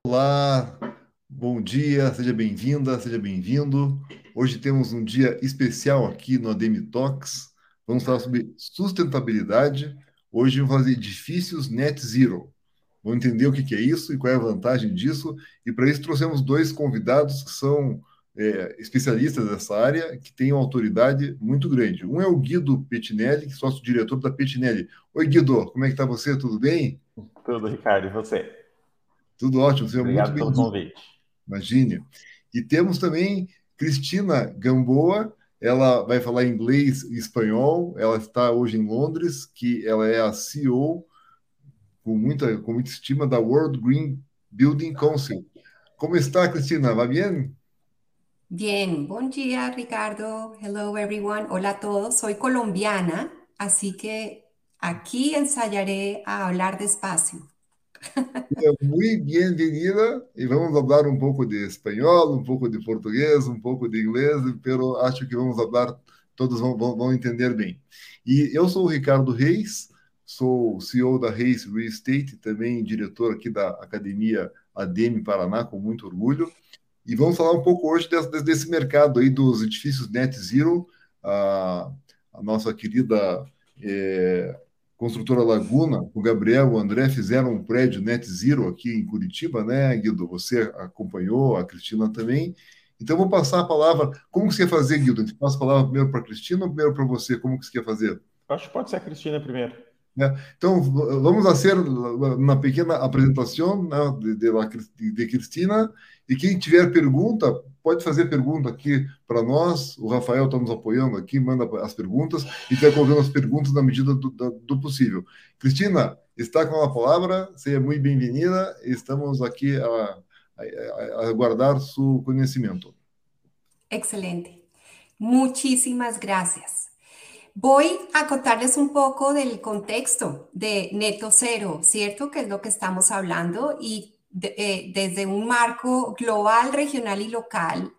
Olá, bom dia, seja bem-vinda, seja bem-vindo. Hoje temos um dia especial aqui no Ademi Talks. Vamos falar sobre sustentabilidade. Hoje vamos fazer edifícios net zero. Vamos entender o que é isso e qual é a vantagem disso. E para isso trouxemos dois convidados que são é, especialistas dessa área, que têm uma autoridade muito grande. Um é o Guido Pettinelli, que é sócio-diretor da Pettinelli. Oi, Guido, como é que está você? Tudo bem? Tudo, Ricardo, e você? Tudo ótimo, seja Obrigado muito pelo convite. Imagine. E temos também Cristina Gamboa, ela vai falar inglês e espanhol, ela está hoje em Londres, que ela é a CEO com muita, com muita estima da World Green Building Council. Como está, Cristina? ¿Va bien? Bien, buen día Ricardo. Hello everyone. Hola a todos. Soy colombiana, así que aquí ensayaré a hablar despacio. Muito bem-vinda e vamos falar um pouco de espanhol, um pouco de português, um pouco de inglês, pero acho que vamos falar, todos vão, vão, vão entender bem. E eu sou o Ricardo Reis, sou CEO da Reis Real Estate, também diretor aqui da Academia ADM Paraná, com muito orgulho. E vamos falar um pouco hoje desse, desse mercado aí dos edifícios Net Zero. A, a nossa querida é, construtora Laguna, o Gabriel, o André fizeram um prédio Net Zero aqui em Curitiba, né, Guido? Você acompanhou, a Cristina também. Então, vou passar a palavra. Como que você quer fazer, Guido? A gente passa a palavra primeiro para a Cristina ou primeiro para você? Como que você quer fazer? Acho que pode ser a Cristina primeiro. É, então, vamos fazer uma pequena apresentação né, de, de, de Cristina e quem tiver pergunta, pode fazer pergunta aqui para nós. O Rafael está nos apoiando aqui, manda as perguntas e vai colocando as perguntas na medida do, do, possível. Cristina, está com a palavra, seja muito bem-vinda. Estamos aqui a, a, a aguardar seu conhecimento. Excelente. Muchísimas gracias. Voy a contarles un poco del contexto de neto cero, ¿cierto? Que es lo que estamos hablando y eh, desde un marco global, regional y local,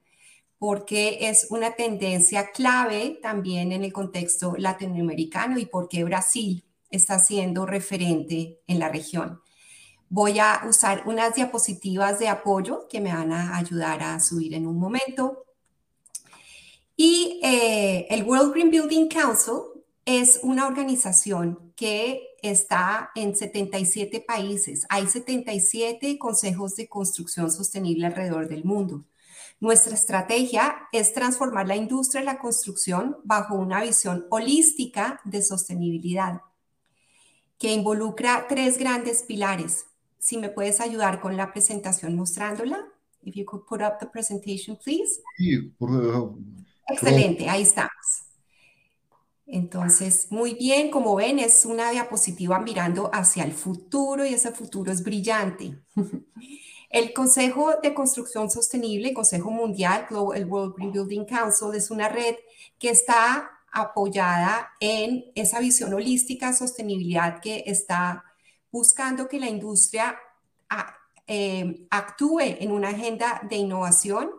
porque es una tendencia clave también en el contexto latinoamericano y porque Brasil está siendo referente en la región. Voy a usar unas diapositivas de apoyo que me van a ayudar a subir en un momento. Y eh, el World Green Building Council es una organización que está en 77 países. Hay 77 consejos de construcción sostenible alrededor del mundo. Nuestra estrategia es transformar la industria de la construcción bajo una visión holística de sostenibilidad que involucra tres grandes pilares. Si me puedes ayudar con la presentación mostrándola. If you could put up the presentation, please. Sí, por, Excelente, ahí estamos. Entonces, muy bien, como ven, es una diapositiva mirando hacia el futuro y ese futuro es brillante. El Consejo de Construcción Sostenible, el Consejo Mundial, el World Green Building Council, es una red que está apoyada en esa visión holística, sostenibilidad que está buscando que la industria ah, eh, actúe en una agenda de innovación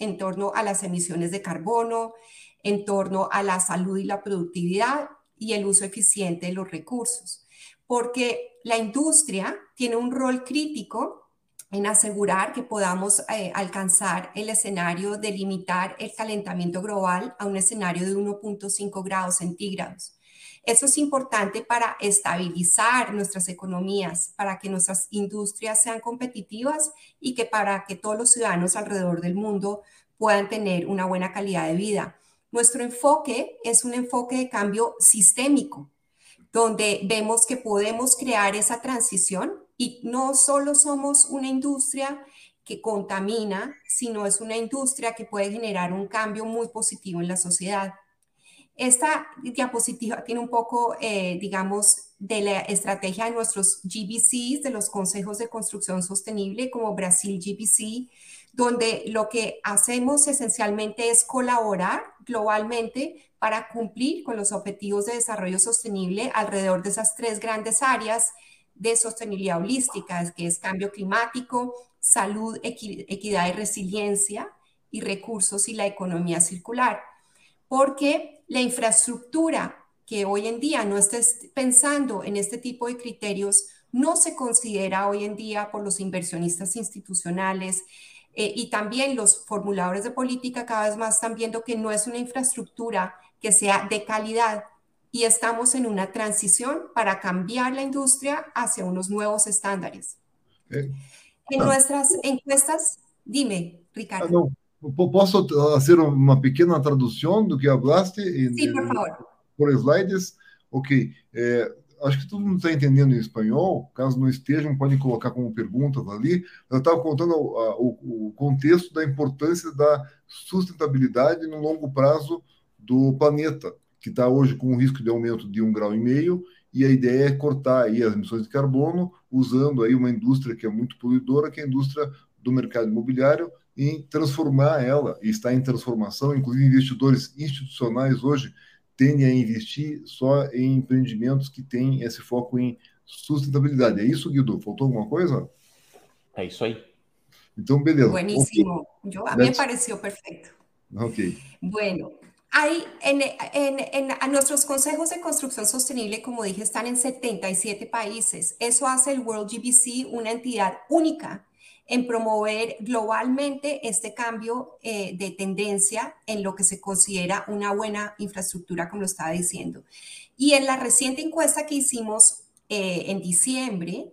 en torno a las emisiones de carbono, en torno a la salud y la productividad y el uso eficiente de los recursos. Porque la industria tiene un rol crítico en asegurar que podamos eh, alcanzar el escenario de limitar el calentamiento global a un escenario de 1.5 grados centígrados. Eso es importante para estabilizar nuestras economías, para que nuestras industrias sean competitivas y que para que todos los ciudadanos alrededor del mundo puedan tener una buena calidad de vida. Nuestro enfoque es un enfoque de cambio sistémico, donde vemos que podemos crear esa transición y no solo somos una industria que contamina, sino es una industria que puede generar un cambio muy positivo en la sociedad. Esta diapositiva tiene un poco, eh, digamos, de la estrategia de nuestros GBCs, de los consejos de construcción sostenible, como Brasil GBC, donde lo que hacemos esencialmente es colaborar globalmente para cumplir con los objetivos de desarrollo sostenible alrededor de esas tres grandes áreas de sostenibilidad holística, que es cambio climático, salud, equidad y resiliencia, y recursos y la economía circular. Porque la infraestructura que hoy en día no estés pensando en este tipo de criterios no se considera hoy en día por los inversionistas institucionales eh, y también los formuladores de política cada vez más están viendo que no es una infraestructura que sea de calidad y estamos en una transición para cambiar la industria hacia unos nuevos estándares. Eh, En ah. nuestras encuestas, dime, Ah, Ricardo. não, po- posso fazer uma pequena tradução do que hablaste Sí, por favor. por slides? Ok. É, acho que todo mundo está entendendo em espanhol. Caso não estejam, podem colocar como perguntas ali. Eu estava contando a- o, o contexto da importância da sustentabilidade no longo prazo do planeta, que está hoje com um risco de aumento de um grau e meio, e a ideia é cortar aí as emissões de carbono usando aí uma indústria que é muito poluidora, que é a indústria do mercado imobiliário, em transformar ela, e está em transformação, inclusive investidores institucionais hoje tendem a investir só em empreendimentos que têm esse foco em sustentabilidade. É isso, Guido? Faltou alguma coisa? É isso aí. Então, beleza. Buenísimo. Yo, a mí me That's- pareció perfecto. Ok. Bueno, hay en, en- en- a nuestros consejos de construcción sostenible, como dije, están en 77 países. Eso hace el World GBC una entidad única en promover globalmente este cambio eh, de tendencia en lo que se considera una buena infraestructura, como lo estaba diciendo. Y en la reciente encuesta que hicimos eh, en diciembre,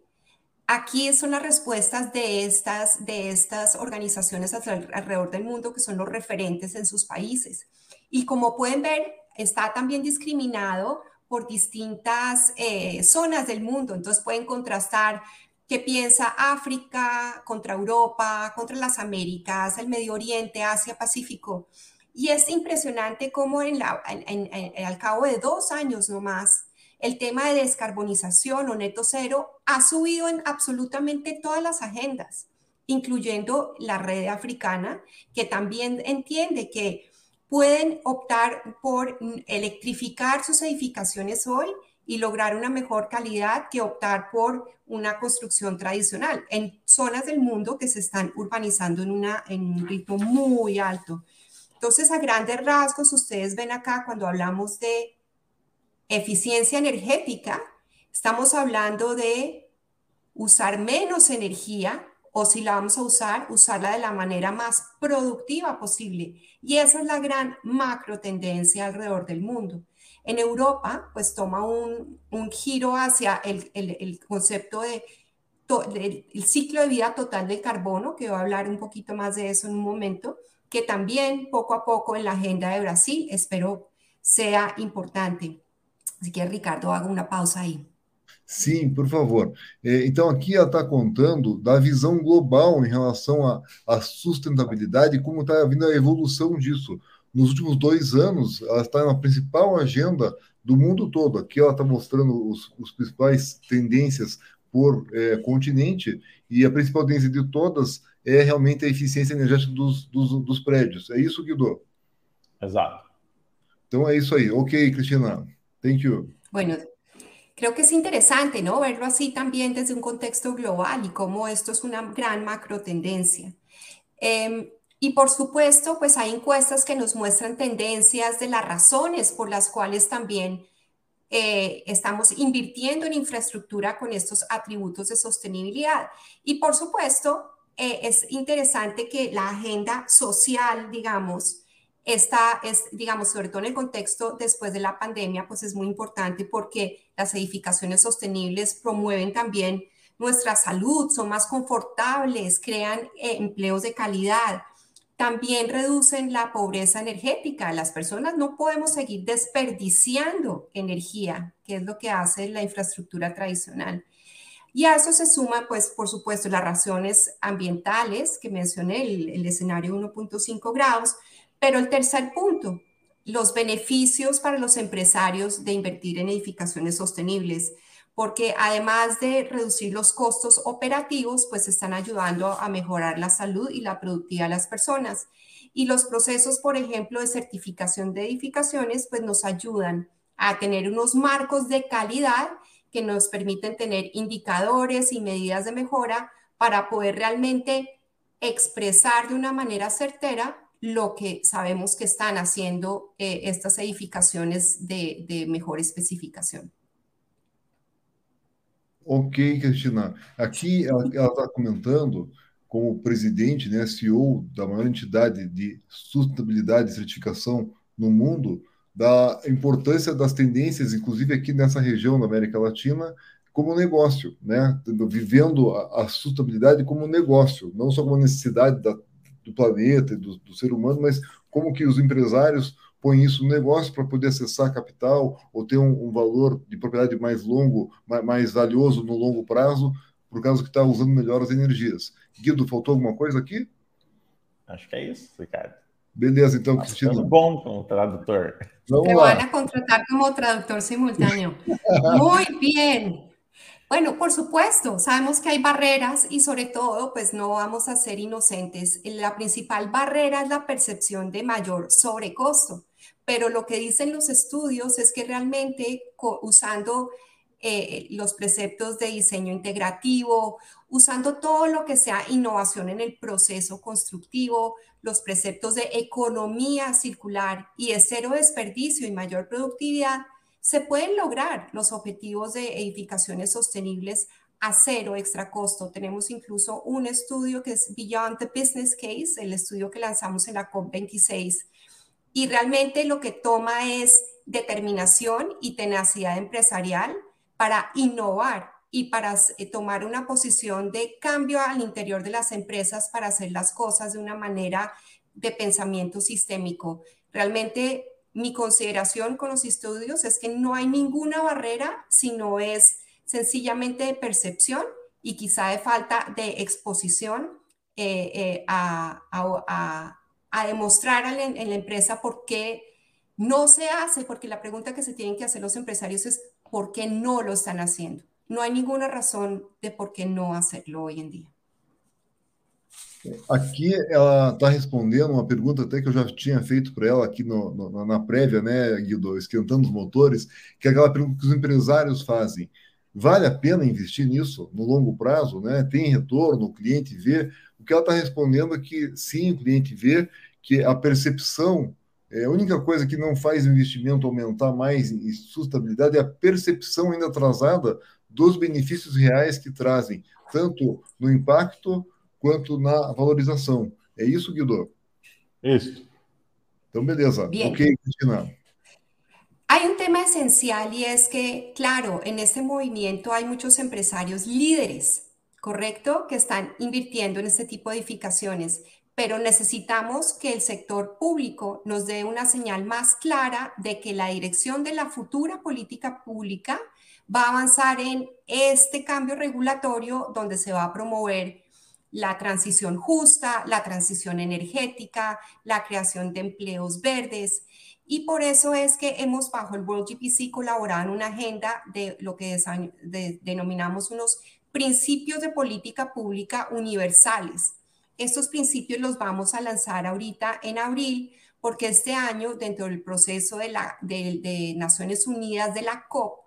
Aquí son las respuestas de estas, de estas organizaciones alre- alrededor del mundo que son los referentes en sus países. Y como pueden ver, está también discriminado por distintas eh, zonas del mundo. Entonces pueden contrastar qué piensa África contra Europa, contra las Américas, el Medio Oriente, Asia, Pacífico. Y es impresionante cómo en la, al cabo de dos años nomás, el tema de descarbonización o neto cero ha subido en absolutamente todas las agendas, incluyendo la red africana, que también entiende que pueden optar por electrificar sus edificaciones hoy y lograr una mejor calidad que optar por una construcción tradicional en zonas del mundo que se están urbanizando en, una, en un ritmo muy alto. Entonces, a grandes rasgos, ustedes ven acá cuando hablamos de eficiencia energética, estamos hablando de usar menos energía o si la vamos a usar, usarla de la manera más productiva posible. Y esa es la gran macro tendencia alrededor del mundo. En Europa, pues toma un, un giro hacia el, el- el concepto de to- del el ciclo de vida total del carbono, que voy a hablar un poquito más de eso en un momento, que también poco a poco en la agenda de Brasil espero sea importante. Así que, Ricardo, hago una pausa aí. Sim, por favor. Então, aqui ela está contando da visão global em relação à, à sustentabilidade como está vindo a evolução disso. Nos últimos dois anos, ela está na principal agenda do mundo todo. Aqui ela está mostrando os, os principais tendências por é, continente e a principal tendência de todas é realmente a eficiência energética dos, dos, dos prédios. É isso, Guido? Exato. Então, é isso aí. Ok, Cristina. Thank you. Bueno, creo que es interesante, ¿no? Verlo así también desde un contexto global y cómo esto es una gran macro tendencia. Em, y por supuesto, pues hay encuestas que nos muestran tendencias de las razones por las cuales también eh, estamos invirtiendo en infraestructura con estos atributos de sostenibilidad. Y por supuesto, eh, es interesante que la agenda social, digamos, esta es, digamos, sobre todo en el contexto después de la pandemia, pues es muy importante porque las edificaciones sostenibles promueven también nuestra salud, son más confortables, crean eh, empleos de calidad, también reducen la pobreza energética. Las personas no podemos seguir desperdiciando energía, que es lo que hace la infraestructura tradicional. Y a eso se suma, pues, por supuesto, las razones ambientales que mencioné, el, el escenario 1.5 grados, pero el tercer punto, los beneficios para los empresarios de invertir en edificaciones sostenibles, porque además de reducir los costos operativos, pues están ayudando a mejorar la salud y la productividad de las personas. Y los procesos, por ejemplo, de certificación de edificaciones, pues nos ayudan a tener unos marcos de calidad que nos permiten tener indicadores y medidas de mejora para poder realmente expresar de una manera certera lo que sabemos que están haciendo eh, estas edificaciones de, de, mejor especificación. Ok, Cristina. Aqui ela está comentando, como presidente, né, CEO da maior entidade de sustentabilidade e certificação no mundo, da importância das tendências, inclusive aqui nessa região da América Latina, como negócio, né? Vivendo a, a sustentabilidade como negócio, não só como necessidade da, do planeta e do, do ser humano, mas como que os empresários põe isso no negócio para poder acessar capital ou ter um, um, valor de propriedade mais longo, mais, mais valioso no longo prazo, por causa que está usando melhor as energias. Guido, faltou alguma coisa aqui? Acho que é isso, Ricardo. Beleza, então, Nossa, Cristina. bom como tradutor. Vamos lá. van a contratar como tradutor simultáneo. Muy bien. Bueno, por supuesto, sabemos que hay barreras y sobre todo, pues no vamos a ser inocentes. La principal barrera es la percepción de mayor sobrecosto pero lo que dicen los estudios es que realmente usando eh, los preceptos de diseño integrativo, usando todo lo que sea innovación en el proceso constructivo, los preceptos de economía circular y de cero desperdicio y mayor productividad, se pueden lograr los objetivos de edificaciones sostenibles a cero extra costo. Tenemos incluso un estudio que es Beyond the Business Case, el estudio que lanzamos en la COP26, y realmente lo que toma es determinación y tenacidad empresarial para innovar y para eh, tomar una posición de cambio al interior de las empresas para hacer las cosas de una manera de pensamiento sistémico. Realmente mi consideración con los estudios es que no hay ninguna barrera, sino es sencillamente de percepción y quizá de falta de exposición eh, eh, a, demostrar en la empresa por qué no se hace, porque la pregunta que se tienen que hacer los empresarios es por qué no lo están haciendo. No hay ninguna razón de por qué no hacerlo hoy en día. Aqui ela está respondendo uma pergunta até que eu já tinha feito para ela aqui no, no, na prévia, né, Guido, esquentando os motores, que é aquela pergunta que os empresários fazem. Vale a pena investir nisso no longo prazo? Né? Tem retorno? O cliente vê? O que ela está respondendo é que sim, o cliente vê que a percepção, é, a única coisa que não faz o investimento aumentar mais em sustentabilidade é a percepção ainda atrasada dos benefícios reais que trazem, tanto no impacto quanto na valorização. É isso, Guido? Isso. Então, beleza. Bien. Ok, Cristina. Hay un tema esencial y es que, claro, en este movimiento hay muchos empresarios líderes ¿correcto? Que están invirtiendo en este tipo de edificaciones, pero necesitamos que el sector público nos dé una señal más clara de que la dirección de la futura política pública va a avanzar en este cambio regulatorio donde se va a promover la transición justa, la transición energética, la creación de empleos verdes. Y por eso es que hemos bajo el World GPC colaborado en una agenda de lo que denominamos unos principios de política pública universales. Estos principios los vamos a lanzar ahorita en abril porque este año, dentro del proceso de, la, de, Naciones Unidas de la COP,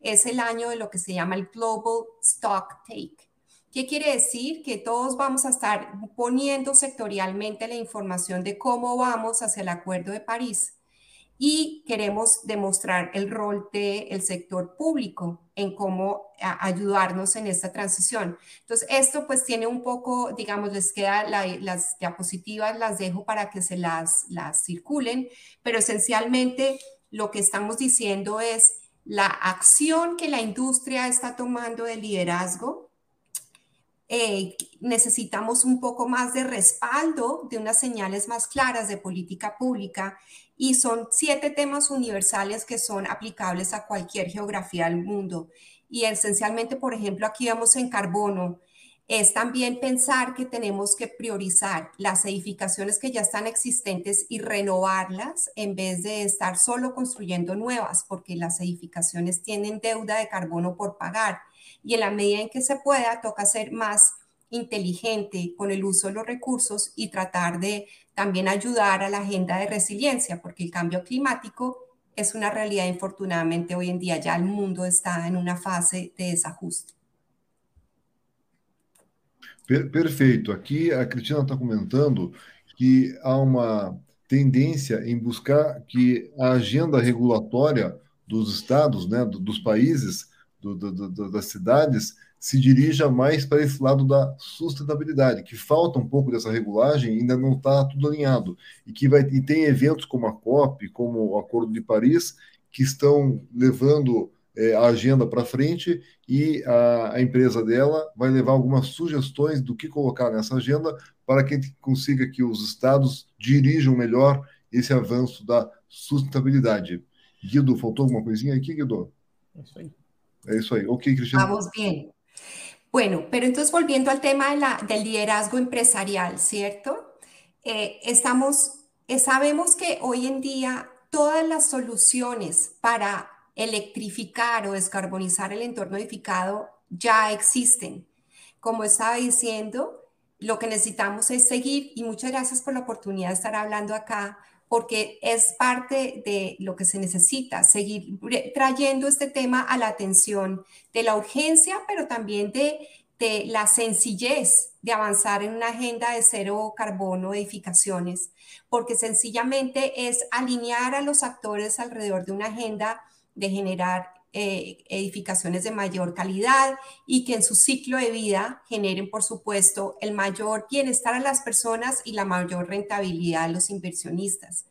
es el año de lo que se llama el Global Stock Take. ¿Qué quiere decir? Que todos vamos a estar poniendo sectorialmente la información de cómo vamos hacia el Acuerdo de París y queremos demostrar el rol del sector público en cómo ayudarnos en esta transición. Entonces, esto pues tiene un poco, digamos, les queda las diapositivas, las dejo para que se las, las circulen, pero esencialmente lo que estamos diciendo es la acción que la industria está tomando de liderazgo. Eh, necesitamos un poco más de respaldo, de unas señales más claras de política pública y son siete temas universales que son aplicables a cualquier geografía del mundo. Y esencialmente, por ejemplo, aquí vemos en carbono, es también pensar que tenemos que priorizar las edificaciones que ya están existentes y renovarlas en vez de estar solo construyendo nuevas, porque las edificaciones tienen deuda de carbono por pagar. Y en la medida en que se pueda, toca ser más inteligente con el uso de los recursos y tratar de también ayudar a la agenda de resiliencia, porque el cambio climático es una realidad, infortunadamente hoy en día ya el mundo está en una fase de desajuste. Perfeito. Aqui a Cristina está comentando que há uma tendência em buscar que a agenda regulatória dos estados, né, dos países, do, do, do, das cidades se dirija mais para esse lado da sustentabilidade, que falta um pouco dessa regulagem, ainda não está tudo alinhado. E que vai e tem eventos como a COP, como o Acordo de Paris, que estão levando é, a agenda para frente e a, a, empresa dela vai levar algumas sugestões do que colocar nessa agenda para que consiga que os estados dirijam melhor ese avanço da sustentabilidade. Guido, faltou alguma coisinha aqui, Guido? Eso ahí. Eso ahí. Ok. Vamos bien. Bueno, pero entonces volviendo al tema de la, del liderazgo empresarial, ¿cierto? Eh, estamos, eh, sabemos que hoy en día todas las soluciones para electrificar o descarbonizar el entorno edificado ya existen. Como estaba diciendo, lo que necesitamos es seguir, y muchas gracias por la oportunidad de estar hablando acá, porque es parte de lo que se necesita, seguir trayendo este tema a la atención de la urgencia, pero también de, de la sencillez de avanzar en una agenda de cero carbono edificaciones, porque sencillamente es alinear a los actores alrededor de una agenda de generar eh, edificaciones de mayor calidad y que en su ciclo de vida generen, por supuesto, el mayor bienestar a las personas y la mayor rentabilidad a los inversionistas.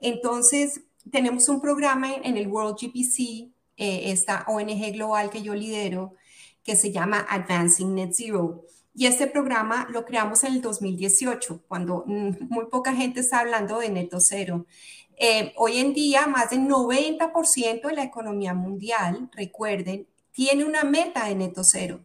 Entonces, tenemos un programa en el World GPC, eh, esta ONG global que yo lidero, que se llama Advancing Net Zero. Y este programa lo creamos en el 2018, cuando mm, muy poca gente está hablando de neto cero. Eh, hoy en día, más del 90% de la economía mundial, recuerden, tiene una meta de neto cero.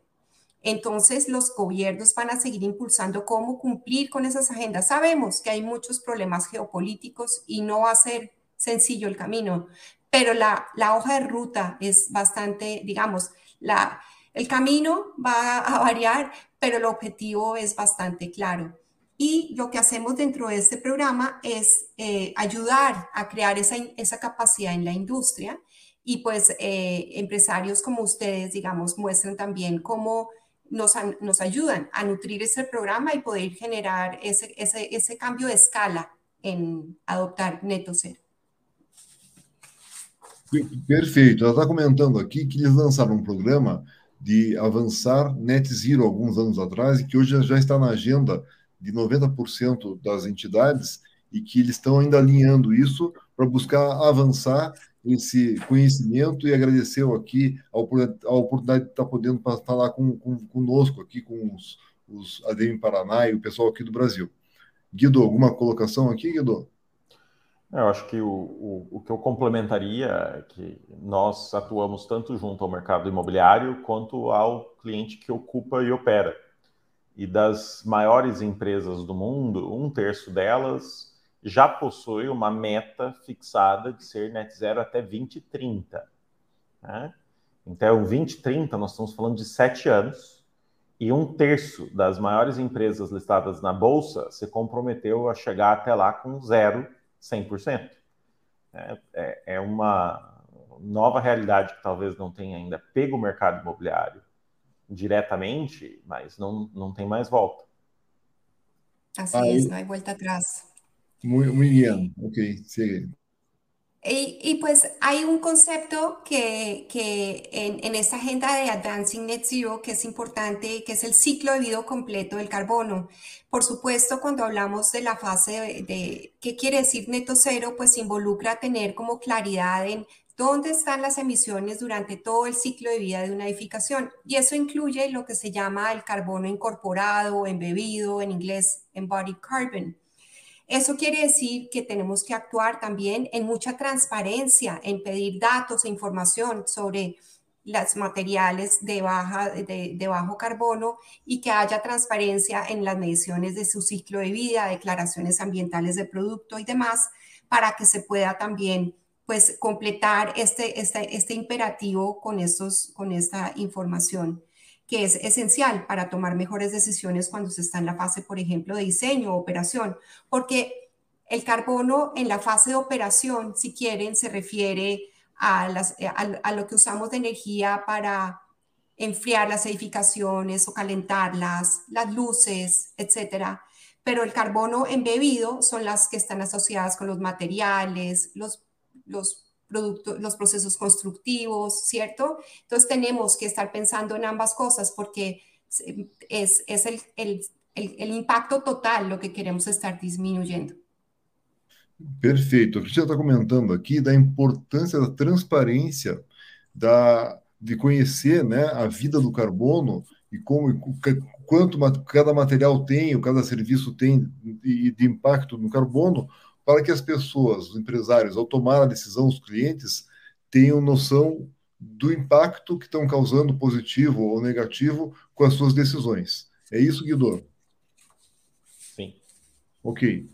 Entonces, los gobiernos van a seguir impulsando cómo cumplir con esas agendas. Sabemos que hay muchos problemas geopolíticos y no va a ser sencillo el camino, pero la, la hoja de ruta es bastante, digamos, la, el camino va a variar, pero el objetivo es bastante claro. Y lo que hacemos dentro de este programa es eh, ayudar a crear esa, esa, capacidad en la industria y pues eh, empresarios como ustedes, digamos, muestran también cómo nos, nos ayudan a nutrir ese programa y poder generar ese, ese, ese cambio de escala en adoptar neto cero. Perfeito. Ela está comentando aqui que eles lançaram um programa de avançar net zero alguns anos atrás e que hoje já está na agenda de 90% das entidades e que eles estão ainda alinhando isso para buscar avançar esse conhecimento e agradecer aqui a oportunidade de estar podendo falar com, com, conosco aqui, com os, os ADM Paraná e o pessoal aqui do Brasil. Guido, alguma colocação aqui, Guido? Eu acho que o, o, o que eu complementaria é que nós atuamos tanto junto ao mercado imobiliário quanto ao cliente que ocupa e opera e das maiores empresas do mundo, um terço delas já possui uma meta fixada de ser net zero até 2030. Né? Então, 2030, nós estamos falando de sete anos, e um terço das maiores empresas listadas na Bolsa se comprometeu a chegar até lá com zero, 100%. É, é, é uma nova realidade que talvez não tenha ainda pego o mercado imobiliário, diretamente, mas não, não tem mais volta. Así Ahí. es, no hay vuelta atrás. Muy, muy bien, ok, sigue. Y, y, pues hay un concepto que, que en, en, esta agenda de Advancing Net Zero que es importante, que es el ciclo de vida completo del carbono. Por supuesto, cuando hablamos de la fase de, de qué quiere decir neto cero, pues involucra tener como claridad en dónde están las emisiones durante todo el ciclo de vida de una edificación. Y eso incluye lo que se llama el carbono incorporado, embebido, en inglés embodied carbon. Eso quiere decir que tenemos que actuar también en mucha transparencia, en pedir datos e información sobre los materiales de, baja, de, bajo carbono y que haya transparencia en las mediciones de su ciclo de vida, declaraciones ambientales de producto y demás, para que se pueda también pues completar este, este, este imperativo con, estos, con esta información que es esencial para tomar mejores decisiones cuando se está en la fase, por ejemplo, de diseño o operación, porque el carbono en la fase de operación, si quieren, se refiere a, las, a, a lo que usamos de energía para enfriar las edificaciones o calentarlas, las luces, etcétera. Pero el carbono embebido son las que están asociadas con los materiales, los los los procesos constructivos, ¿cierto? Entonces tenemos que estar pensando en ambas cosas porque es, es el, el, el, impacto total lo que queremos estar disminuyendo. Perfeito. A Cristina está comentando aqui da importância da transparência, da, de conhecer né, a vida do carbono e como quanto cada material tem, cada serviço tem de, de impacto no carbono, para que as pessoas, os empresários, ao tomar a decisão, os clientes, tenham noção do impacto que estão causando, positivo ou negativo, com as suas decisões. É isso, Guido? Sim. Ok.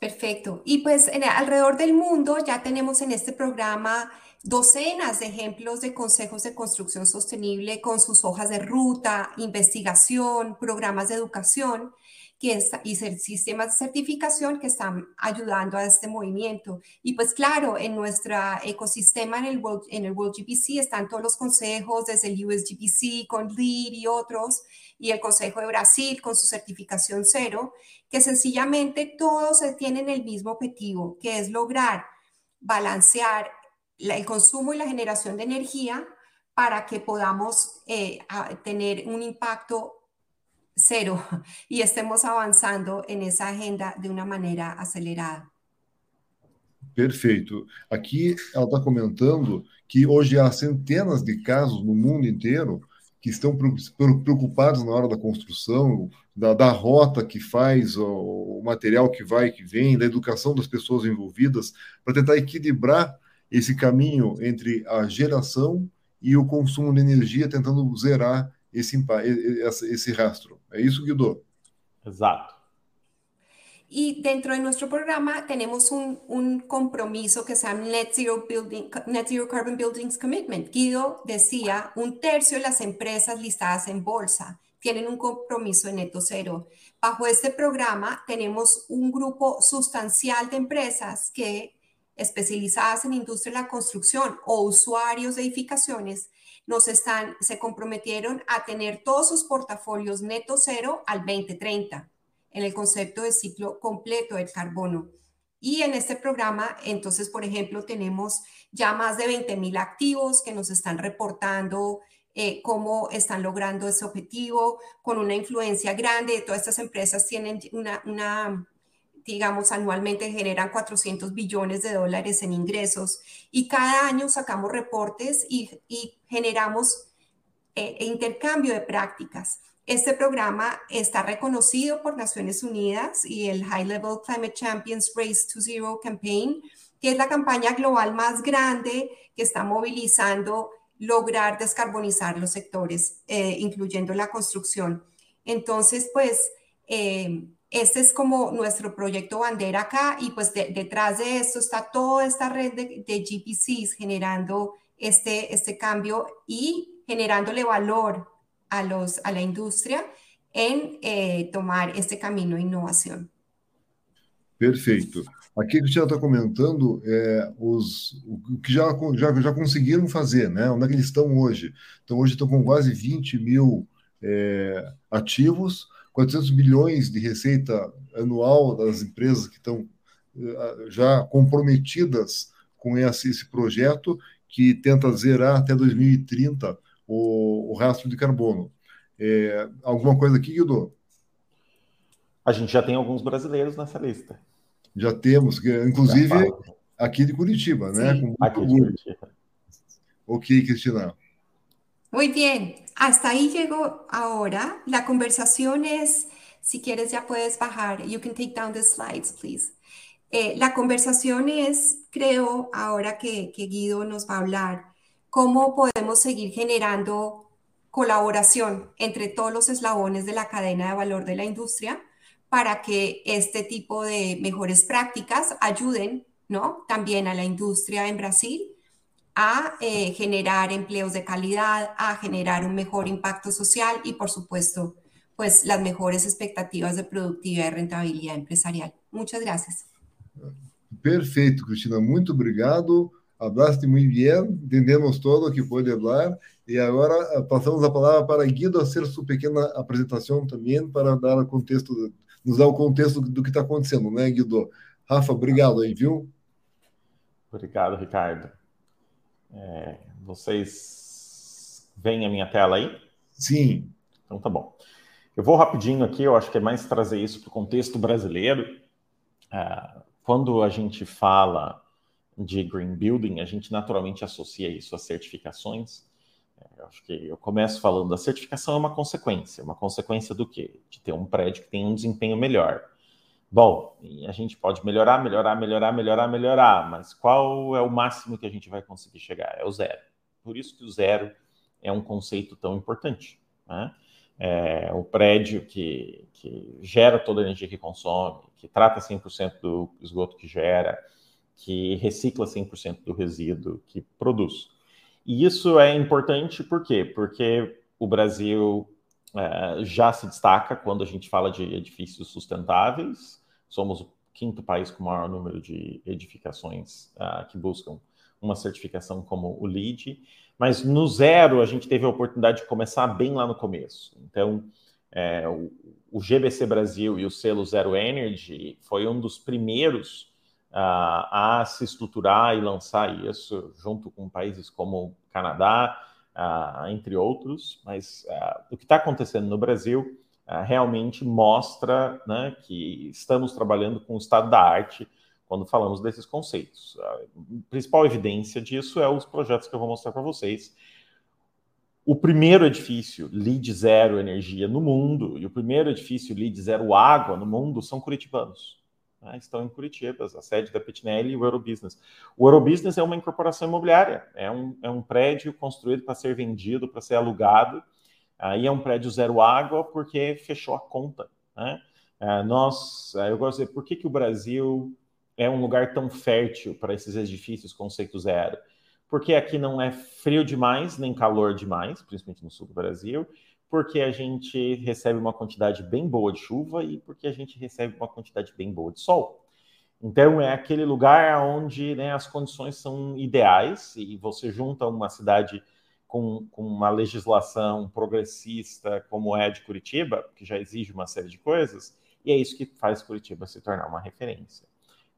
Perfecto. Y pues en, alrededor del mundo ya tenemos en este programa docenas de ejemplos de consejos de construcción sostenible con sus hojas de ruta, investigación, programas de educación que y sistemas de certificación que están ayudando a este movimiento. Y pues claro, en nuestro ecosistema en el, World, en el World GPC están todos los consejos desde el USGPC con LEED y otros, y el Consejo de Brasil con su certificación cero, que sencillamente todos tienen el mismo objetivo, que es lograr balancear el consumo y la generación de energía para que podamos eh, tener un impacto cero y estemos avançando nessa agenda de uma maneira acelerada. Perfeito. Aqui ela está comentando que hoje há centenas de casos no mundo inteiro que estão preocupados na hora da construção, da, da rota que faz, o, o, material que vai, que vem, da educação das pessoas envolvidas, para tentar equilibrar esse caminho entre a geração e o consumo de energia, tentando zerar esse, esse rastro. ¿É isso, Guido? Exato. Y dentro de nuestro programa tenemos un, un, compromiso que se llama Net Zero, Building, Net Zero Carbon Buildings Commitment. Guido decía, un tercio de las empresas listadas en bolsa tienen un compromiso de neto cero. Bajo este programa tenemos un grupo sustancial de empresas que especializadas en industria de la construcción o usuarios de edificaciones nos están, se comprometieron a tener todos sus portafolios neto cero al 2030 en el concepto de ciclo completo del carbono. Y en este programa, entonces, por ejemplo, tenemos ya más de 20 mil activos que nos están reportando eh, cómo están logrando ese objetivo, con una influencia grande. Todas estas empresas tienen una, una digamos, anualmente generan 400 billones de dólares en ingresos y cada año sacamos reportes y, generamos eh, intercambio de prácticas. Este programa está reconocido por Naciones Unidas y el High Level Climate Champions Race to Zero Campaign, que es la campaña global más grande que está movilizando lograr descarbonizar los sectores, eh, incluyendo la construcción. Entonces, pues, eh, este es como nuestro proyecto bandera acá y pues detrás de esto está toda esta red de, GPCs generando este, este cambio y generándole valor a, los, a la industria en eh, tomar este camino de innovación. Perfeito. Aqui a Cristina está comentando é, os, o que já, já, já conseguiram fazer, né? Onde é que eles estão hoje? Então, hoje estão com quase 20 mil é, ativos, 400 bilhões de receita anual das empresas que estão eh, já comprometidas com esse, esse projeto que tenta zerar até 2030 o, o rastro de carbono. É, alguma coisa aqui, Guido? A gente já tem alguns brasileiros nessa lista. Já temos, inclusive aqui de Curitiba, né? Sim. Com aqui de Curitiba. Ok, Cristina. Muy bien, hasta ahí llegó ahora. La conversación es, si quieres ya puedes bajar. You can take down the slides, please. Eh, la conversación es, creo, ahora que, que Guido nos va a hablar, cómo podemos seguir generando colaboración entre todos los eslabones de la cadena de valor de la industria para que este tipo de mejores prácticas ayuden, ¿no? También a la industria en Brasil a eh, generar empleos de calidad, a generar un mejor impacto social y, por supuesto, pues las mejores expectativas de productividad y rentabilidad empresarial. Muchas gracias. Perfeito, Cristina. Muito obrigado. Hablaste muito bem, entendemos todo o que pode falar. E agora eh, passamos a palavra para Guido fazer sua pequena apresentação também para dar o contexto, nos dar o contexto do que está acontecendo, né, Guido? Rafa, obrigado aí, viu? Obrigado, Ricardo. É, vocês veem a minha tela aí? Sim. Então tá bom. Eu vou rapidinho aqui, eu acho que é mais trazer isso para o contexto brasileiro. É, quando a gente fala de green building, a gente naturalmente associa isso a certificações. É, eu acho que eu começo falando da certificação é uma consequência. Uma consequência do quê? De ter um prédio que tem um desempenho melhor. Bom, a gente pode melhorar, melhorar, melhorar, melhorar, melhorar, mas qual é o máximo que a gente vai conseguir chegar? É o zero. Por isso que o zero é um conceito tão importante. Né? É o prédio que, que gera toda a energia que consome, que trata 100% do esgoto que gera, que recicla 100% do resíduo que produz. E isso é importante por quê? Porque o Brasil é, já se destaca quando a gente fala de edifícios sustentáveis. Somos o quinto país com o maior número de edificações uh, que buscam uma certificação como o LEED. Mas no zero, a gente teve a oportunidade de começar bem lá no começo. Então, é, o, o, GBC Brasil e o selo Zero Energy foi um dos primeiros uh, a se estruturar e lançar isso, junto com países como Canadá, uh, entre outros, mas o que está acontecendo no Brasil realmente mostra né, que estamos trabalhando com o estado da arte quando falamos desses conceitos. A principal evidência disso é os projetos que eu vou mostrar para vocês. O primeiro edifício LEED Zero Energia no mundo e o primeiro edifício LEED Zero Água no mundo são curitibanos né, estão em Curitiba, a sede da Pitnelli e o Eurobusiness. O Eurobusiness é uma incorporação imobiliária, é um, é um prédio construído para ser vendido, para ser alugado, aí é um prédio zero água porque fechou a conta. Né? É, nós, é, eu gosto de dizer, por que, que o Brasil é um lugar tão fértil para esses edifícios conceito zero? Porque aqui não é frio demais, nem calor demais, principalmente no sul do Brasil, porque a gente recebe uma quantidade bem boa de chuva e porque a gente recebe uma quantidade bem boa de sol. Então, é aquele lugar onde né, as condições são ideais e você junta uma cidade com, com, uma legislação progressista como é de Curitiba, que já exige uma série de coisas, e é isso que faz Curitiba se tornar uma referência.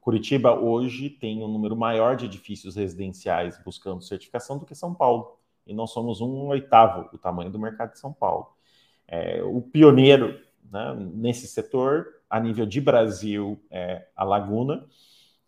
Curitiba hoje tem um número maior de edifícios residenciais buscando certificação do que São Paulo e nós somos um oitavo do tamanho do mercado de São Paulo. É, o pioneiro né, nesse setor, a nível de Brasil, é a Laguna,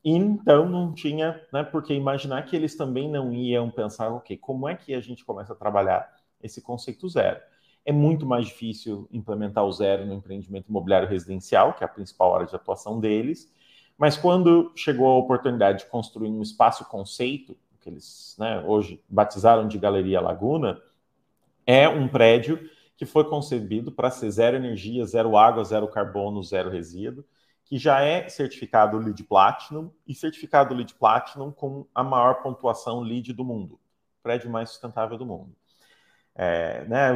então não tinha né, por que imaginar que eles também não iam pensar, ok, como é que a gente começa a trabalhar esse conceito zero? É muito mais difícil implementar o zero no empreendimento imobiliário residencial, que é a principal área de atuação deles, mas quando chegou a oportunidade de construir um espaço conceito, que eles né, hoje batizaram de Galeria Laguna, é um prédio que foi concebido para ser zero energia, zero água, zero carbono, zero resíduo, que já é certificado LEED Platinum e certificado LEED Platinum com a maior pontuação LEED do mundo, prédio mais sustentável do mundo. É, né,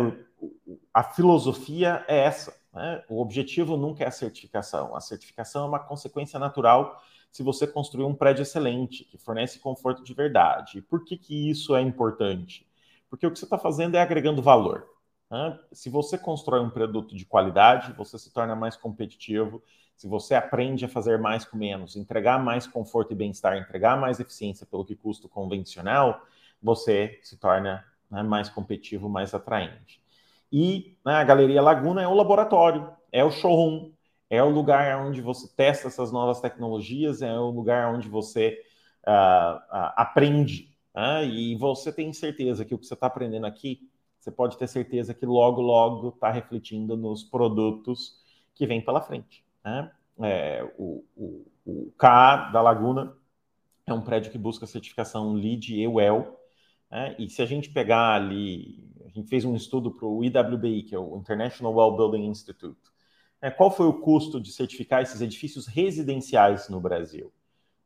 a filosofia é essa. Né? O objetivo nunca é a certificação. A certificação é uma consequência natural se você construir um prédio excelente, que fornece conforto de verdade. Por que, que isso é importante? Porque o que você está fazendo é agregando valor. Né? Se você constrói um produto de qualidade, você se torna mais competitivo. Se você aprende a fazer mais com menos, entregar mais conforto e bem-estar, entregar mais eficiência pelo que custa convencional, você se torna né, mais competitivo, mais atraente. E né, a Galeria Laguna é o laboratório, é o showroom, é o lugar onde você testa essas novas tecnologias, é o lugar onde você uh, uh, aprende. Uh, e você tem certeza que o que você está aprendendo aqui, você pode ter certeza que logo, logo está refletindo nos produtos que vem pela frente. Né? É, o, o, o da Laguna é um prédio que busca certificação LEED e WELL. Né? E se a gente pegar ali, a gente fez um estudo para o IWBI, que é o International Well Building Institute, é, qual foi o custo de certificar esses edifícios residenciais no Brasil?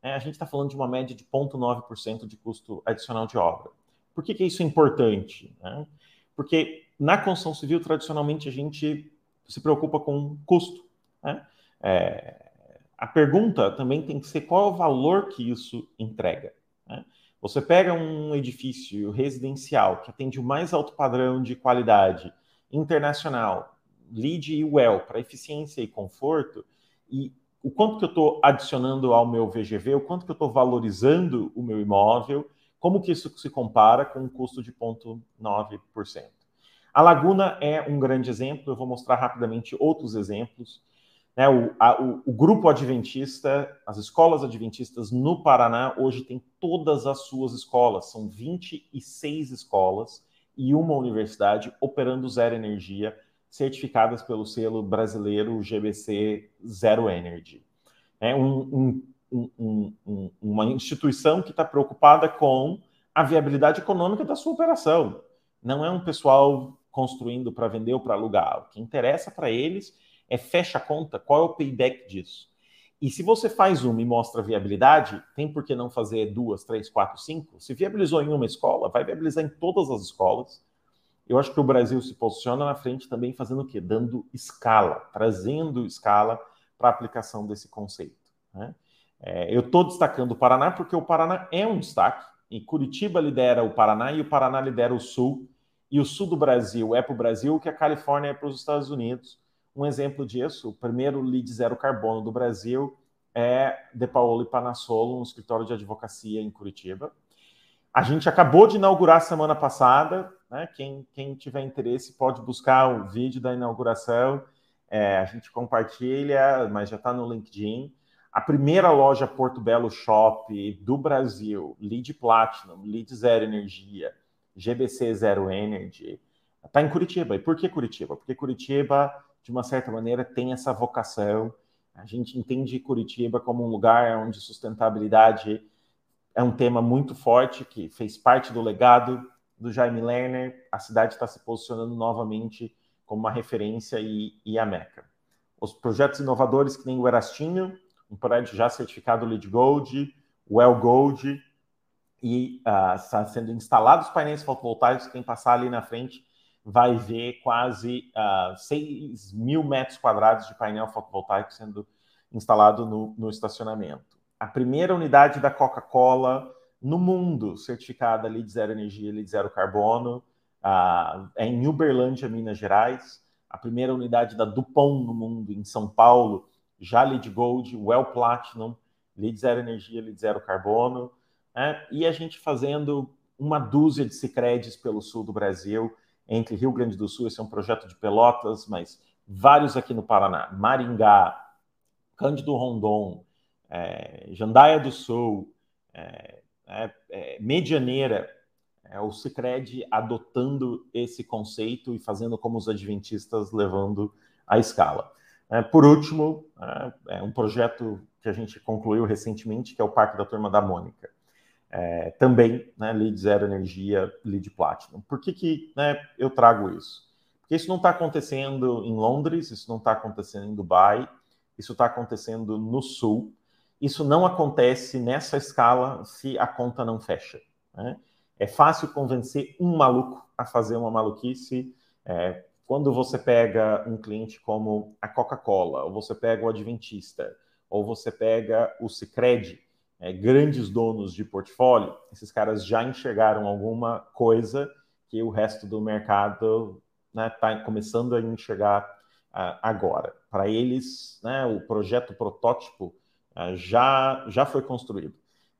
É, a gente está falando de uma média de 0,9% de custo adicional de obra. Por que, que isso é importante? Né? Porque na construção civil, tradicionalmente, a gente se preocupa com custo. Né? É, a pergunta também tem que ser qual é o valor que isso entrega. Né? Você pega um edifício residencial que atende o mais alto padrão de qualidade internacional, lead e well para eficiência e conforto, e o quanto que eu estou adicionando ao meu VGV, o quanto que eu estou valorizando o meu imóvel, como que isso se compara com um custo de 0,9%. A Laguna é um grande exemplo, eu vou mostrar rapidamente outros exemplos. Né, o, a, o, o, grupo adventista, as escolas adventistas no Paraná, hoje tem todas as suas escolas, são 26 escolas e uma universidade operando zero energia, certificadas pelo selo brasileiro GBC Zero Energy. É um, um, um, uma instituição que está preocupada com a viabilidade econômica da sua operação. Não é um pessoal construindo para vender ou para alugar. O que interessa para eles é fecha a conta, qual é o payback disso. E se você faz uma e mostra viabilidade, tem por que não fazer duas, três, quatro, cinco? Se viabilizou em uma escola, vai viabilizar em todas as escolas. Eu acho que o Brasil se posiciona na frente também fazendo o quê? Dando escala, trazendo escala para a aplicação desse conceito. Né? É, eu estou destacando o Paraná porque o Paraná é um destaque. E Curitiba lidera o Paraná e o Paraná lidera o Sul. E o Sul do Brasil é para o Brasil o que a Califórnia é para os Estados Unidos. Um exemplo disso, o primeiro lead zero carbono do Brasil é De Paolo e Panassolo, um escritório de advocacia em Curitiba. A gente acabou de inaugurar semana passada, né? quem, quem tiver interesse pode buscar o vídeo da inauguração, é, a gente compartilha, mas já está no LinkedIn. A primeira loja Porto Belo Shop do Brasil, Lead Platinum, Lead Zero Energia, GBC Zero Energy, está em Curitiba. E por que Curitiba? Porque Curitiba de uma certa maneira, tem essa vocação. A gente entende Curitiba como um lugar onde sustentabilidade é um tema muito forte, que fez parte do legado do Jaime Lerner. A cidade está se posicionando novamente como uma referência e, e a Meca. Os projetos inovadores que nem o Erastinho, um prédio já certificado LEED Gold, Well Gold, e uh, está sendo instalados painéis fotovoltaicos, quem passar ali na frente vai ver quase uh, ah, 6 mil metros quadrados de painel fotovoltaico sendo instalado no, no estacionamento. A primeira unidade da Coca-Cola no mundo certificada LEED Zero Energia, LEED Zero Carbono, uh, é em Uberlândia, Minas Gerais. A primeira unidade da Dupont no mundo, em São Paulo, já LEED Gold, Well Platinum, LEED Zero Energia, LEED Zero Carbono. Né? E a gente fazendo uma dúzia de Sicredes pelo sul do Brasil, entre Rio Grande do Sul, esse é um projeto de Pelotas, mas vários aqui no Paraná, Maringá, Cândido Rondon, é, Jandaia do Sul, é, é, é Medianeira, é, o Cicred adotando esse conceito e fazendo como os adventistas levando a escala. É, por último, é, é um projeto que a gente concluiu recentemente, que é o Parque da Turma da Mônica é, também, né, lead zero energia, lead platinum. Por que, que né, eu trago isso? Porque isso não está acontecendo em Londres, isso não está acontecendo em Dubai, isso está acontecendo no Sul. Isso não acontece nessa escala se a conta não fecha. Né? É fácil convencer um maluco a fazer uma maluquice. É, quando você pega um cliente como a Coca-Cola, ou você pega o Adventista, ou você pega o Cicred, é, grandes donos de portfólio, esses caras já enxergaram alguma coisa que o resto do mercado está né, tá começando a enxergar uh, agora. Para eles, né, o projeto protótipo uh, já, já foi construído.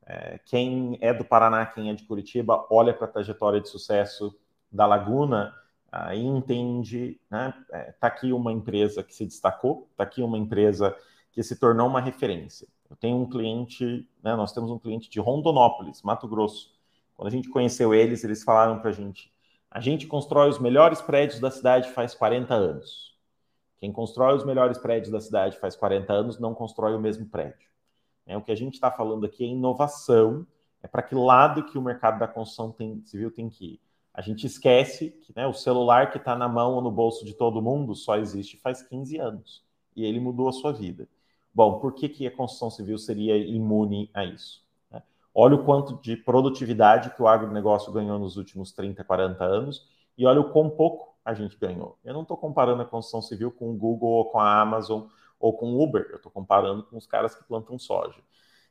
É, quem é do Paraná, quem é de Curitiba, olha para a trajetória de sucesso da Laguna uh, e entende, né, é, tá aqui uma empresa que se destacou, está aqui uma empresa que se tornou uma referência. Eu tenho um cliente, né, nós temos um cliente de Rondonópolis, Mato Grosso. Quando a gente conheceu eles, eles falaram para a gente: a gente constrói os melhores prédios da cidade faz 40 anos. Quem constrói os melhores prédios da cidade faz 40 anos não constrói o mesmo prédio. É, o que a gente está falando aqui é inovação, é para que lado que o mercado da construção tem, civil tem que ir. A gente esquece que né, o celular que está na mão ou no bolso de todo mundo só existe faz 15 anos e ele mudou a sua vida. Bom, por que, que a construção civil seria imune a isso? Né? Olha o quanto de produtividade que o agronegócio ganhou nos últimos 30, 40 anos e olha o quão pouco a gente ganhou. Eu não estou comparando a construção civil com o Google ou com a Amazon ou com o Uber, eu estou comparando com os caras que plantam soja.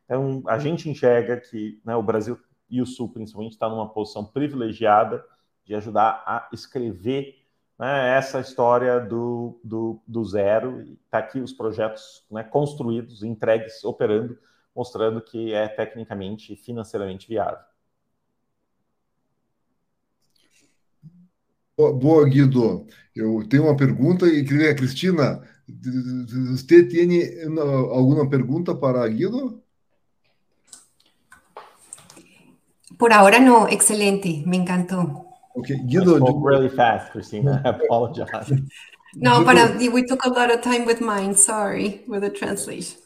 Então, a gente enxerga que né, o Brasil e o Sul, principalmente, está numa posição privilegiada de ajudar a escrever né, essa história do, do, do zero. Está aqui os projetos né, construídos, entregues, operando, mostrando que é tecnicamente e financeiramente viável. Boa, Guido. Eu tenho uma pergunta e queria, Cristina, você tem alguma pergunta para Guido? Por ahora no, excelente, me encantó. Okay, Guido. I spoke really fast, Christina. I apologize. no, but uh, we took a lot of time with mine. Sorry with the translation.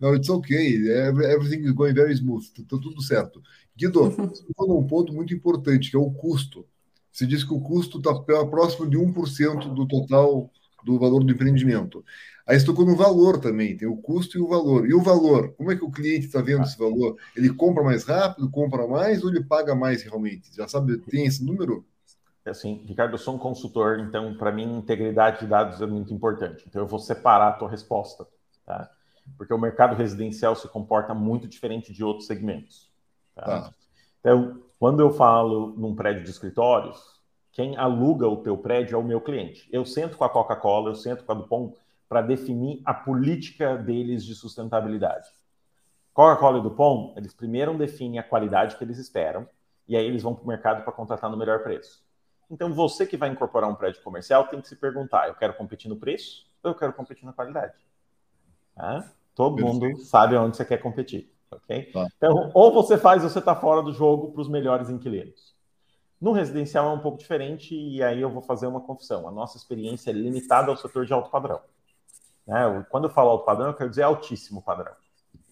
No, it's okay. Everything is going very smooth. Está tudo certo. Guido, você falou um ponto muito importante, que é o custo. Você disse que o custo está próximo de 1% do total do valor do empreendimento. Aí você tocou no valor também, tem o custo e o valor. E o valor, como é que o cliente está vendo esse valor? Ele compra mais rápido, compra mais ou ele paga mais realmente? Já sabe, tem esse número? É assim, Ricardo, eu sou um consultor, então para mim integridade de dados é muito importante. Então eu vou separar a tua resposta, tá? Porque o mercado residencial se comporta muito diferente de outros segmentos. Tá? Tá. Então, quando eu falo num prédio de escritórios, quem aluga o teu prédio é o meu cliente. Eu sento com a Coca-Cola, eu sento com a Dupont para definir a política deles de sustentabilidade. Coca-Cola e Dupont, eles primeiro definem a qualidade que eles esperam e aí eles vão para o mercado para contratar no melhor preço. Então, você que vai incorporar um prédio comercial tem que se perguntar: eu quero competir no preço ou eu quero competir na qualidade? Todo Perfeito. mundo sabe onde você quer competir. ok? Tá. Então, ou você faz ou você está fora do jogo para os melhores inquilinos. No residencial é um pouco diferente, e aí eu vou fazer uma confissão. A nossa experiência é limitada ao setor de alto padrão. Né? Quando eu falo alto padrão, eu quero dizer altíssimo padrão.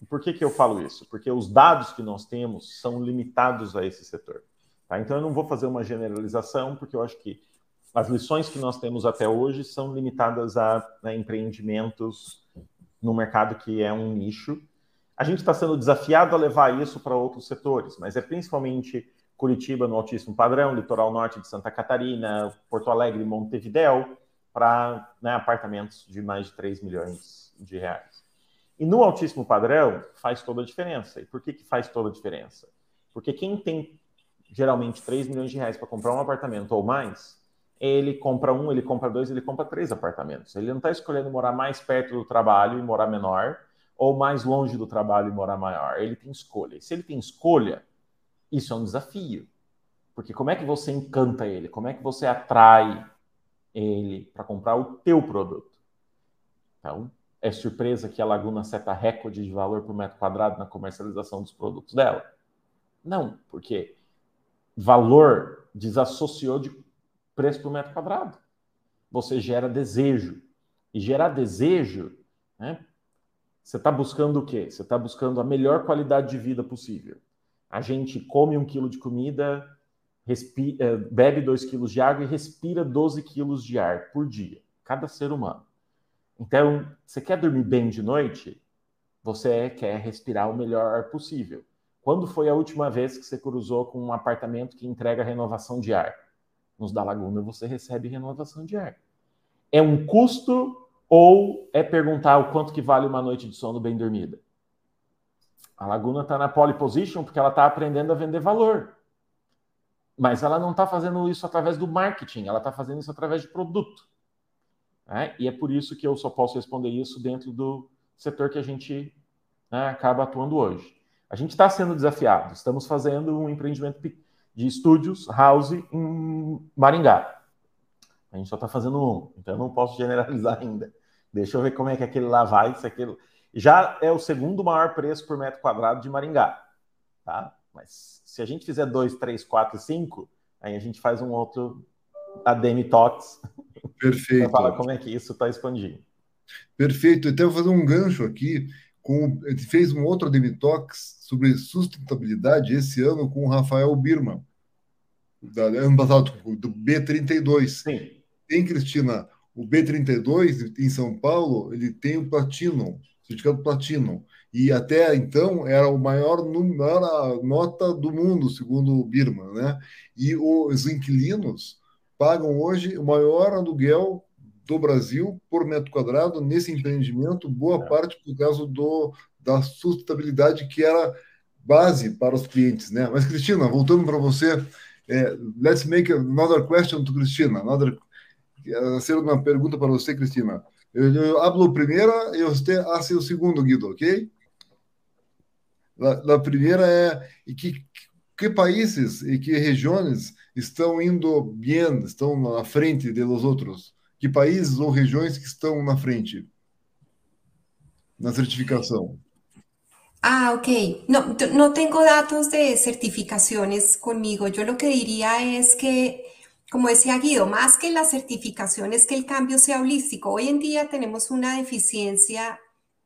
Por que, que eu falo isso? Porque os dados que nós temos são limitados a esse setor. Tá? Então eu não vou fazer uma generalização, porque eu acho que as lições que nós temos até hoje são limitadas a né, empreendimentos no mercado que é um nicho. A gente está sendo desafiado a levar isso para outros setores, mas é principalmente Curitiba no altíssimo padrão, litoral norte de Santa Catarina, Porto Alegre, Montevidéu, para né, apartamentos de mais de 3 milhões de reais. E no altíssimo padrão faz toda a diferença. E por que, que faz toda a diferença? Porque quem tem geralmente 3 milhões de reais para comprar um apartamento ou mais, ele compra um, ele compra dois, ele compra três apartamentos. Ele não está escolhendo morar mais perto do trabalho e morar menor, ou mais longe do trabalho e morar maior. Ele tem escolha. E se ele tem escolha, isso é um desafio. Porque como é que você encanta ele? Como é que você atrai ele para comprar o teu produto. Então, é surpresa que a Laguna seta recorde de valor por metro quadrado na comercialização dos produtos dela? Não, porque valor desassociou de preço por metro quadrado. Você gera desejo. E gerar desejo, né? Você está buscando o quê? Você está buscando a melhor qualidade de vida possível. A gente come um quilo de comida respira, é, bebe 2 quilos de água e respira 12 quilos de ar por dia, cada ser humano. Então, você quer dormir bem de noite? Você quer respirar o melhor ar possível. Quando foi a última vez que você cruzou com um apartamento que entrega renovação de ar? Nos da Laguna você recebe renovação de ar. É um custo ou é perguntar o quanto que vale uma noite de sono bem dormida? A Laguna está na pole position porque ela está aprendendo a vender valor. Mas ela não está fazendo isso através do marketing, ela está fazendo isso através de produto. Né? E é por isso que eu só posso responder isso dentro do setor que a gente né, acaba atuando hoje. A gente está sendo desafiado, estamos fazendo um empreendimento de estúdios, house, em Maringá. A gente só está fazendo um, então eu não posso generalizar ainda. Deixa eu ver como é que aquele lá vai, se aquele... Já é o segundo maior preço por metro quadrado de Maringá. Tá? Mas se a gente fizer dois, três, quatro, cinco, aí a gente faz um outro ADM Talks. Perfeito. para falar como é que isso está expandindo. Perfeito. Então, eu vou fazer um gancho aqui. Com, a gente fez um outro ADM Talks sobre sustentabilidade esse ano com o Rafael Birman, da, ano passado, do B32. Sim. Tem, Cristina, o B32 em São Paulo, ele tem o Platinum, certificado Platinum e até então era o maior, maior nota do mundo, segundo o Birman, né? E os inquilinos pagam hoje o maior aluguel do Brasil por metro quadrado nesse empreendimento, boa é. parte por causa do, da sustentabilidade que era base para os clientes, né? Mas Cristina, voltando para você, é, let's make another question to Cristina, another fazer uma pergunta para você, Cristina. Eu, eu hablo primeira e você hace o segundo, Guido, ok? A, primeira é e que, que países e que regiões estão indo bem, estão na frente dos outros? Que países ou regiões que estão na frente na certificação? Ah, ok. No, no tengo datos de certificaciones conmigo. Yo lo que diría es que, como decía Guido, más que la certificación es que el cambio sea holístico. Hoy en día tenemos una deficiencia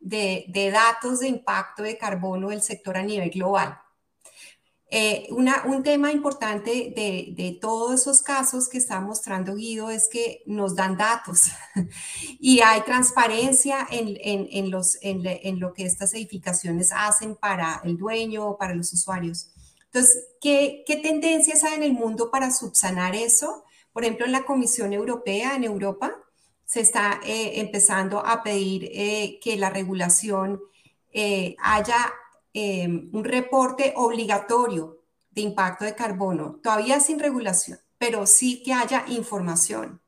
de, datos de impacto de carbono del sector a nivel global. Eh, un tema importante de, todos esos casos que está mostrando Guido es que nos dan datos y hay transparencia en, los, en, lo que estas edificaciones hacen para el dueño o para los usuarios. Entonces, ¿qué, ¿qué, tendencias hay en el mundo para subsanar eso? Por ejemplo, en la Comisión Europea, en Europa, se está eh, empezando a pedir eh, que la regulación haya Em, un reporte obligatorio de impacto de carbono, todavía sin regulación, pero sí que haya información.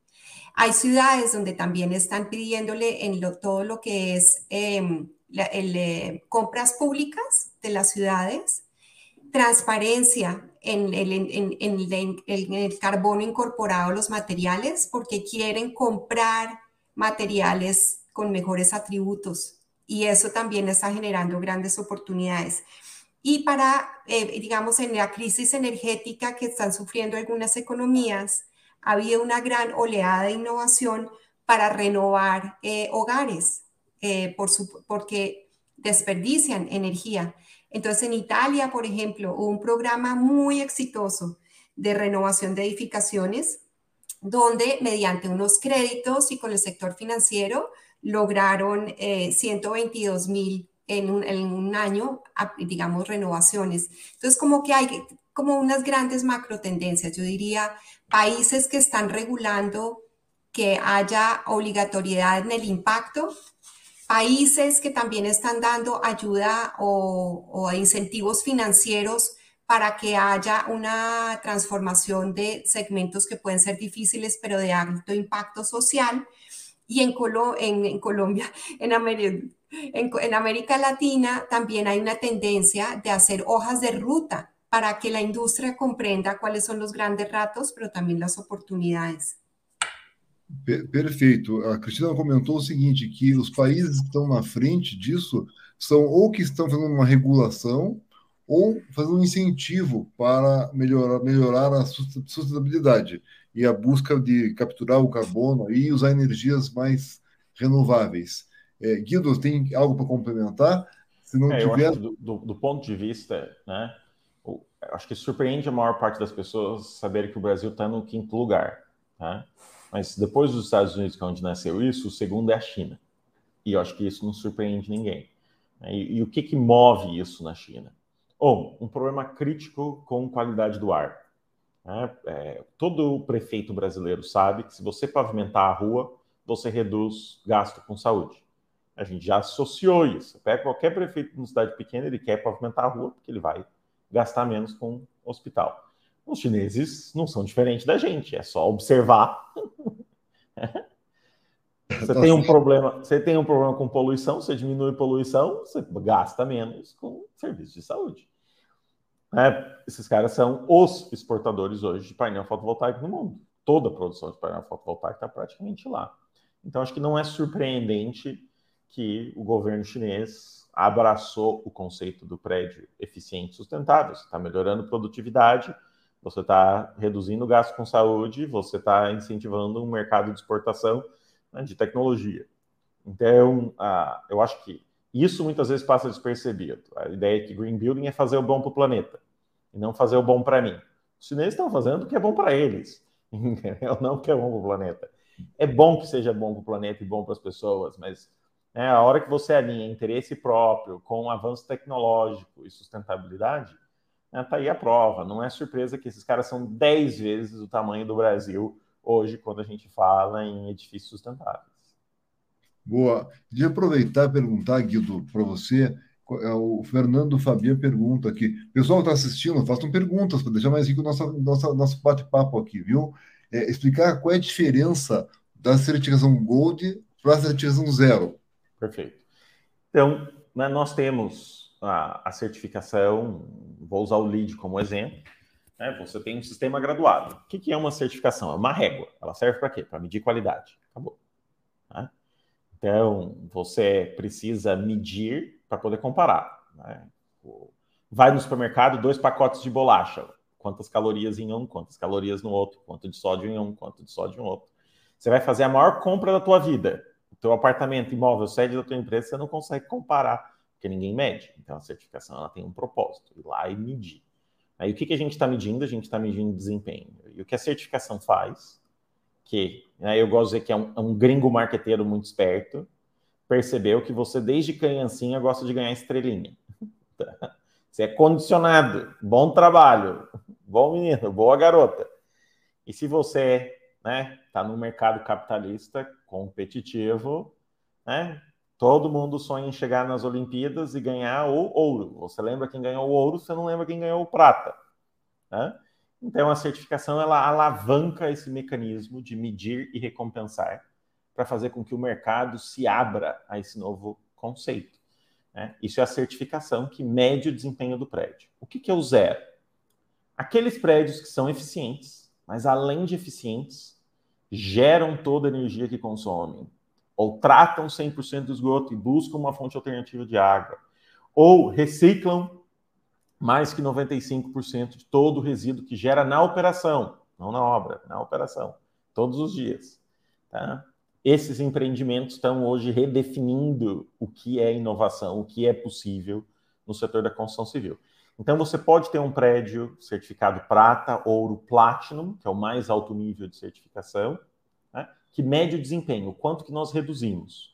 Hay ciudades donde también están pidiéndole en todo lo que es em, eh, compras públicas de las ciudades, transparencia en el, en el, carbono incorporado a los materiales, porque quieren comprar materiales con mejores atributos y eso también está generando grandes oportunidades. Y para, eh, digamos, en la crisis energética que están sufriendo algunas economías, ha habido una gran oleada de innovación para renovar eh, hogares, eh, por porque desperdician energía. Entonces, en Italia, por ejemplo, hubo un programa muy exitoso de renovación de edificaciones, donde mediante unos créditos y con el sector financiero lograron 122 eh, mil en un, año, digamos, renovaciones. Entonces, como que hay como unas grandes macro tendencias. Yo diría, países que están regulando que haya obligatoriedad en el impacto, países que también están dando ayuda o, incentivos financieros para que haya una transformación de segmentos que pueden ser difíciles, pero de alto impacto social. Y en, en, Colombia, en América, en, América Latina, también hay una tendencia de hacer hojas de ruta para que la indústria comprenda quais são os grandes ratos, mas também as oportunidades. Perfeito. A Cristina comentou o seguinte, que os países que estão na frente disso são ou que estão fazendo uma regulação ou fazendo um incentivo para melhorar, melhorar a sustentabilidade e a busca de capturar o carbono e usar energias mais renováveis. É, Guido, tem algo para complementar? Se não é, tiver... do, do, do, ponto de vista, né, acho que surpreende a maior parte das pessoas saber que o Brasil está no quinto lugar. Tá? Mas depois dos Estados Unidos, que é onde nasceu isso, o segundo é a China. E eu acho que isso não surpreende ninguém. E, e o que, que move isso na China? Ou um problema crítico com qualidade do ar. Né? É, todo prefeito brasileiro sabe que se você pavimentar a rua, você reduz gasto com saúde. A gente já associou isso. Pega qualquer prefeito de uma cidade pequena, ele quer pavimentar a rua porque ele vai gastar menos com hospital. Os chineses não são diferentes da gente, é só observar. você tem um problema, você tem um problema com poluição, você diminui poluição, você gasta menos com serviço de saúde. É, esses caras são os exportadores hoje de painel fotovoltaico no mundo. Toda a produção de painel fotovoltaico está praticamente lá. Então, acho que não é surpreendente que o governo chinês abraçou o conceito do prédio eficiente e sustentável. Você está melhorando produtividade, você está reduzindo o gasto com saúde, você está incentivando um mercado de exportação né, de tecnologia. Então, uh, eu acho que isso muitas vezes passa despercebido. A ideia é que green building é fazer o bom para o planeta e não fazer o bom para mim. Os chineses estão fazendo o que é bom para eles, entendeu? não o que é bom para o planeta. É bom que seja bom para o planeta e bom para as pessoas, mas né, a hora que você alinha interesse próprio com avanço tecnológico e sustentabilidade, está né, tá aí a prova. Não é surpresa que esses caras são 10 vezes o tamanho do Brasil hoje quando a gente fala em edifícios sustentáveis. Boa. De aproveitar e perguntar, Guido, para você. É, o Fernando Fabian pergunta aqui. Pessoal que está assistindo, façam perguntas para deixar mais rico o nosso, nosso, nosso bate-papo aqui, viu? É, explicar qual é a diferença da certificação Gold para a certificação Zero. Perfeito. Então, né, nós temos a, a, certificação, vou usar o LEED como exemplo. Né, você tem um sistema graduado. O que, que é uma certificação? É uma régua. Ela serve para quê? Para medir qualidade. Acabou. Né? Então, você precisa medir para poder comparar. Né? Vai no supermercado, dois pacotes de bolacha. Quantas calorias em um, quantas calorias no outro, quanto de sódio em um, quanto de sódio em outro. Você vai fazer a maior compra da tua vida. O teu apartamento, imóvel, sede da tua empresa, você não consegue comparar, porque ninguém mede. Então, a certificação ela tem um propósito, ir lá e medir. Aí, o que, que a gente está medindo? A gente está medindo desempenho. E o que a certificação faz que né, eu gosto de dizer que é um, é um gringo marqueteiro muito esperto, percebeu que você, desde criancinha, gosta de ganhar estrelinha. Você é condicionado, bom trabalho, bom menino, boa garota. E se você né, está no mercado capitalista competitivo, né, todo mundo sonha em chegar nas Olimpíadas e ganhar o ouro. Você lembra quem ganhou o ouro, você não lembra quem ganhou o prata. Né? Então, a certificação ela alavanca esse mecanismo de medir e recompensar para fazer com que o mercado se abra a esse novo conceito. Né? Isso é a certificação que mede o desempenho do prédio. O que, que é o zero? Aqueles prédios que são eficientes, mas além de eficientes, geram toda a energia que consomem, ou tratam 100% do esgoto e buscam uma fonte alternativa de água, ou reciclam mais que 95% de todo o resíduo que gera na operação, não na obra, na operação, todos os dias. Tá? Esses empreendimentos estão hoje redefinindo o que é inovação, o que é possível no setor da construção civil. Então, você pode ter um prédio certificado prata, ouro, platinum, que é o mais alto nível de certificação, que mede o desempenho, o quanto que nós reduzimos.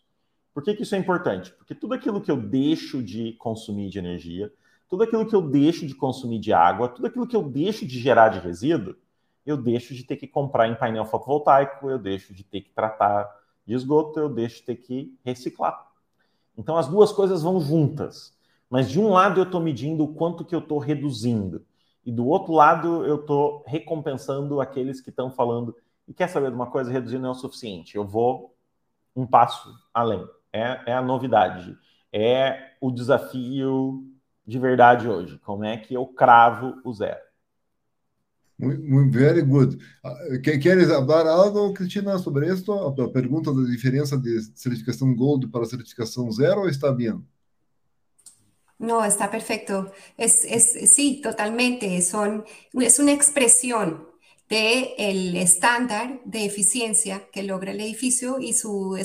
Por que, que isso é importante? Porque tudo aquilo que eu deixo de consumir de energia, tudo aquilo que eu deixo de consumir de água, tudo aquilo que eu deixo de gerar de resíduo, eu deixo de ter que comprar em painel fotovoltaico, eu deixo de ter que tratar de esgoto, eu deixo de ter que reciclar. Então as duas coisas vão juntas. Mas de um lado eu estou medindo o quanto que eu estou reduzindo. E do outro lado eu estou recompensando aqueles que estão falando, e quer saber de uma coisa, reduzir não é o suficiente. Eu vou um passo além. É, é a novidade. É o desafio de verdade hoje? Como é que eu cravo o zero? Muito, very good. Ah, queres falar algo, Cristina, sobre isso? A pergunta da diferença de certificação Gold para certificação zero está bem? No, está perfecto. Es, es, sí, totalmente. Son, es una expresión del el estándar de eficiencia que logra el edificio y su,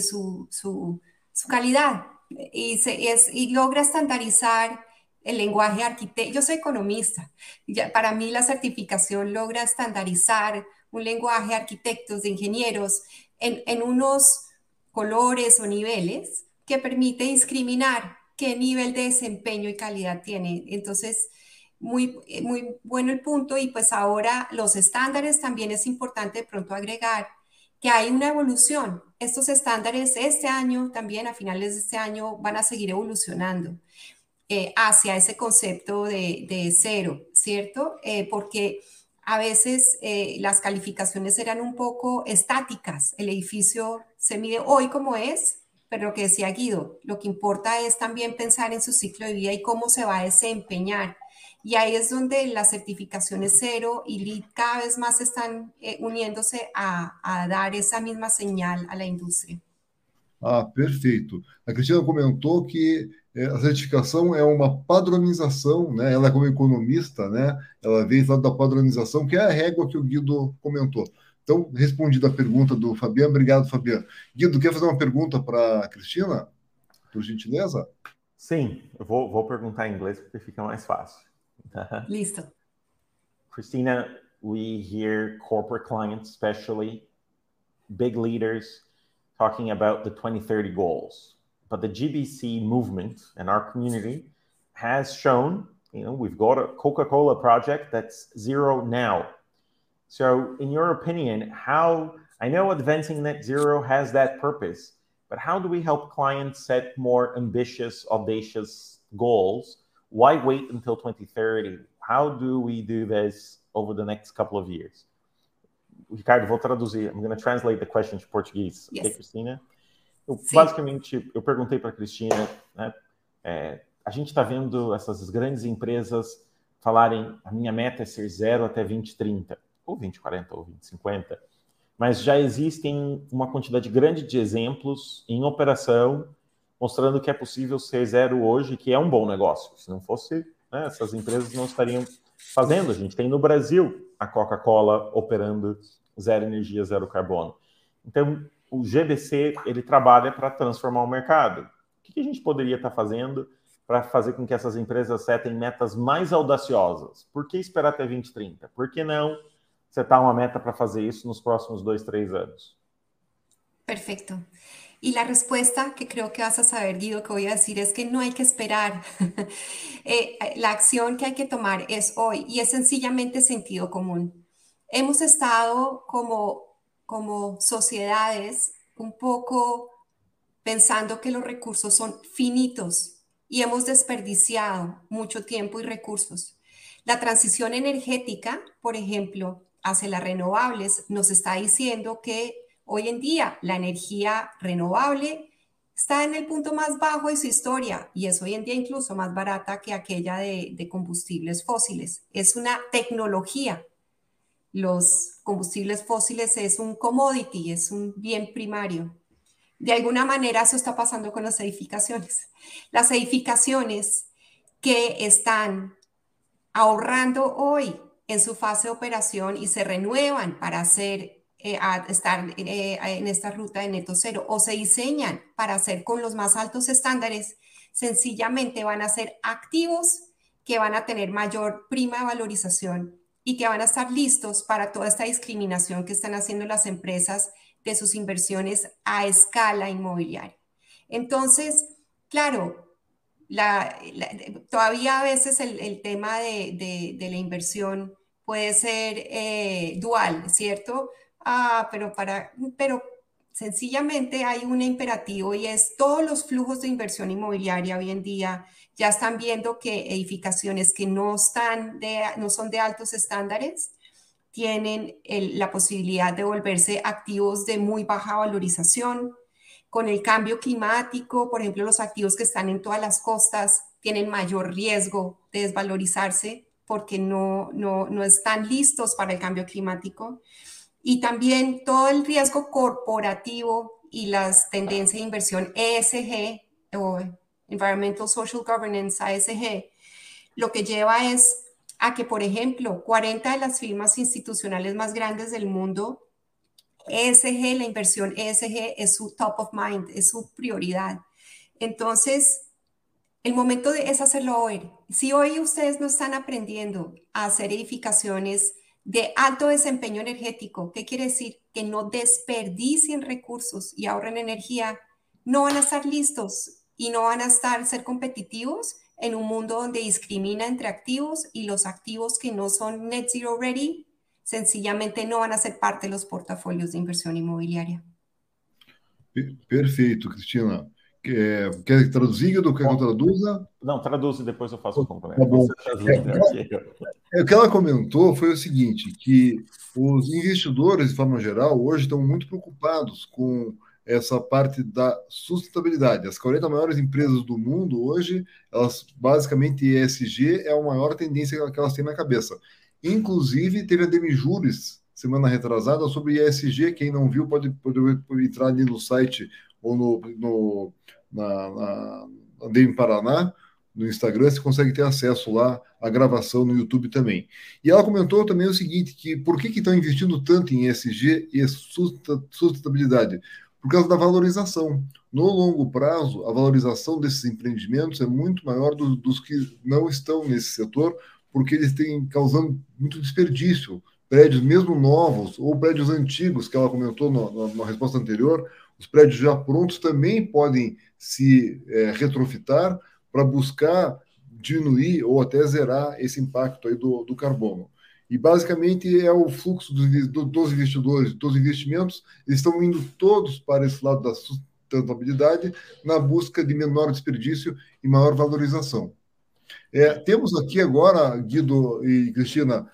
su, su, su calidad y, se, es, y logra estandarizar el lenguaje arquitecto. Yo soy economista. Ya, para mí la certificación logra estandarizar un lenguaje de arquitectos, de ingenieros, en, en unos colores o niveles que permite discriminar qué nivel de desempeño y calidad tiene. Entonces, muy, muy bueno el punto y pues ahora los estándares también es importante de pronto agregar que hay una evolución. Estos estándares este año, también a finales de este año, van a seguir evolucionando eh, hacia ese concepto de, de cero, ¿cierto? Eh, porque a veces eh, las calificaciones eran un poco estáticas. El edificio se mide hoy como es, pero lo que decía Guido, lo que importa es también pensar en su ciclo de vida y cómo se va a desempeñar y ahí es donde las certificaciones cero y LEED cada vez más están eh, uniéndose a, a, dar essa mesma señal à indústria. Ah, perfeito. A Cristina comentou que eh, a certificação é uma padronização, né? Ela, como economista, né? Ela veio lá da padronização, que é a régua que o Guido comentou. Então, respondido a pergunta do Fabiano, obrigado, Fabiano. Guido, quer fazer uma pergunta para a Cristina, por gentileza? Sim, eu vou, vou perguntar em inglês porque fica mais fácil. Uh-huh. Listo. Christina, we hear corporate clients, especially big leaders, talking about the 2030 goals. But the GBC movement and our community has shown, you know, we've got a Coca Cola project that's zero now. So, in your opinion, how I know advancing net zero has that purpose, but how do we help clients set more ambitious, audacious goals why wait until 2030? How do we do this over the next couple of years? Ricardo, vou traduzir. I'm going to translate the question to Portuguese. Yes. Okay, Cristina? Eu, basicamente, eu perguntei para a Cristina, né, é, a gente está vendo essas grandes empresas falarem a minha meta é ser zero até 2030, ou 2040, ou 2050, mas já existem uma quantidade grande de exemplos em operação mostrando que é possível ser zero hoje, que é um bom negócio. Se não fosse, né, essas empresas não estariam fazendo. A gente tem no Brasil a Coca-Cola operando zero energia, zero carbono. Então, o GBC ele trabalha para transformar o mercado. O que a gente poderia estar fazendo para fazer com que essas empresas setem metas mais audaciosas? Por que esperar até 2030? Por que não setar uma meta para fazer isso nos próximos dois, três anos? Perfeito. Y la respuesta que creo que vas a saber, Guido, que voy a decir es que no hay que esperar. Eh, la acción que hay que tomar es hoy y es sencillamente sentido común. Hemos estado como, como sociedades un poco pensando que los recursos son finitos y hemos desperdiciado mucho tiempo y recursos. La transición energética, por ejemplo, hacia las renovables, nos está diciendo que Hoy en día la energía renovable está en el punto más bajo de su historia y es hoy en día incluso más barata que aquella de, combustibles fósiles. Es una tecnología. Los combustibles fósiles es un commodity, es un bien primario. De alguna manera eso está pasando con las edificaciones. Las edificaciones que están ahorrando hoy en su fase de operación y se renuevan para hacer eh, a estar eh, en esta ruta de neto cero o se diseñan para hacer con los más altos estándares, sencillamente van a ser activos que van a tener mayor prima de valorización y que van a estar listos para toda esta discriminación que están haciendo las empresas de sus inversiones a escala inmobiliaria. Entonces, claro, todavía a veces el, tema de, la inversión puede ser eh, dual, ¿cierto? Ah, pero para, pero sencillamente hay un imperativo y es todos los flujos de inversión inmobiliaria hoy en día ya están viendo que edificaciones que no, están de, no son de altos estándares tienen la posibilidad de volverse activos de muy baja valorización. Con el cambio climático, por ejemplo, los activos que están en todas las costas tienen mayor riesgo de desvalorizarse porque no, no, no están listos para el cambio climático y también todo el riesgo corporativo y las tendencias de inversión ESG o Environmental Social Governance, ASG, lo que lleva es a que, por ejemplo, 40 de las firmas institucionales más grandes del mundo, ESG, la inversión ESG es su top of mind, es su prioridad. Entonces, el momento de, es hacerlo hoy. Si hoy ustedes no están aprendiendo a hacer edificaciones de alto desempeño energético. ¿Qué quiere decir? Que no desperdicien recursos y ahorren energía. No van a estar listos y no van a estar ser competitivos en un mundo donde discrimina entre activos y los activos que no son net zero ready sencillamente no van a ser parte de los portafolios de inversión inmobiliaria. Perfeito, Cristina. Quer, quer traduzir, do que eu traduza? Não, traduz e depois eu faço o complemento. Tá bom. É, é, o que ela comentou foi o seguinte, que os investidores, de forma geral, hoje estão muito preocupados com essa parte da sustentabilidade. As 40 maiores empresas do mundo hoje, elas basicamente ESG é a maior tendência que elas têm na cabeça. Inclusive, teve a Demijuris semana retrasada sobre ESG. Quem não viu pode, pode, pode entrar ali no site ou no, no na, na em Paraná, no Instagram, você consegue ter acesso lá à gravação no YouTube também. E ela comentou também o seguinte, que por que estão investindo tanto em ESG e sustentabilidade? Por causa da valorização. No longo prazo, a valorização desses empreendimentos é muito maior do, dos que não estão nesse setor, porque eles têm causando muito desperdício. Prédios mesmo novos ou prédios antigos, que ela comentou na resposta anterior, os prédios já prontos também podem se é, retrofitar para buscar diminuir ou até zerar esse impacto aí do, do carbono. E basicamente é o fluxo dos, dos investidores, dos investimentos, eles estão indo todos para esse lado da sustentabilidade na busca de menor desperdício e maior valorização. É, temos aqui agora, Guido e Cristina,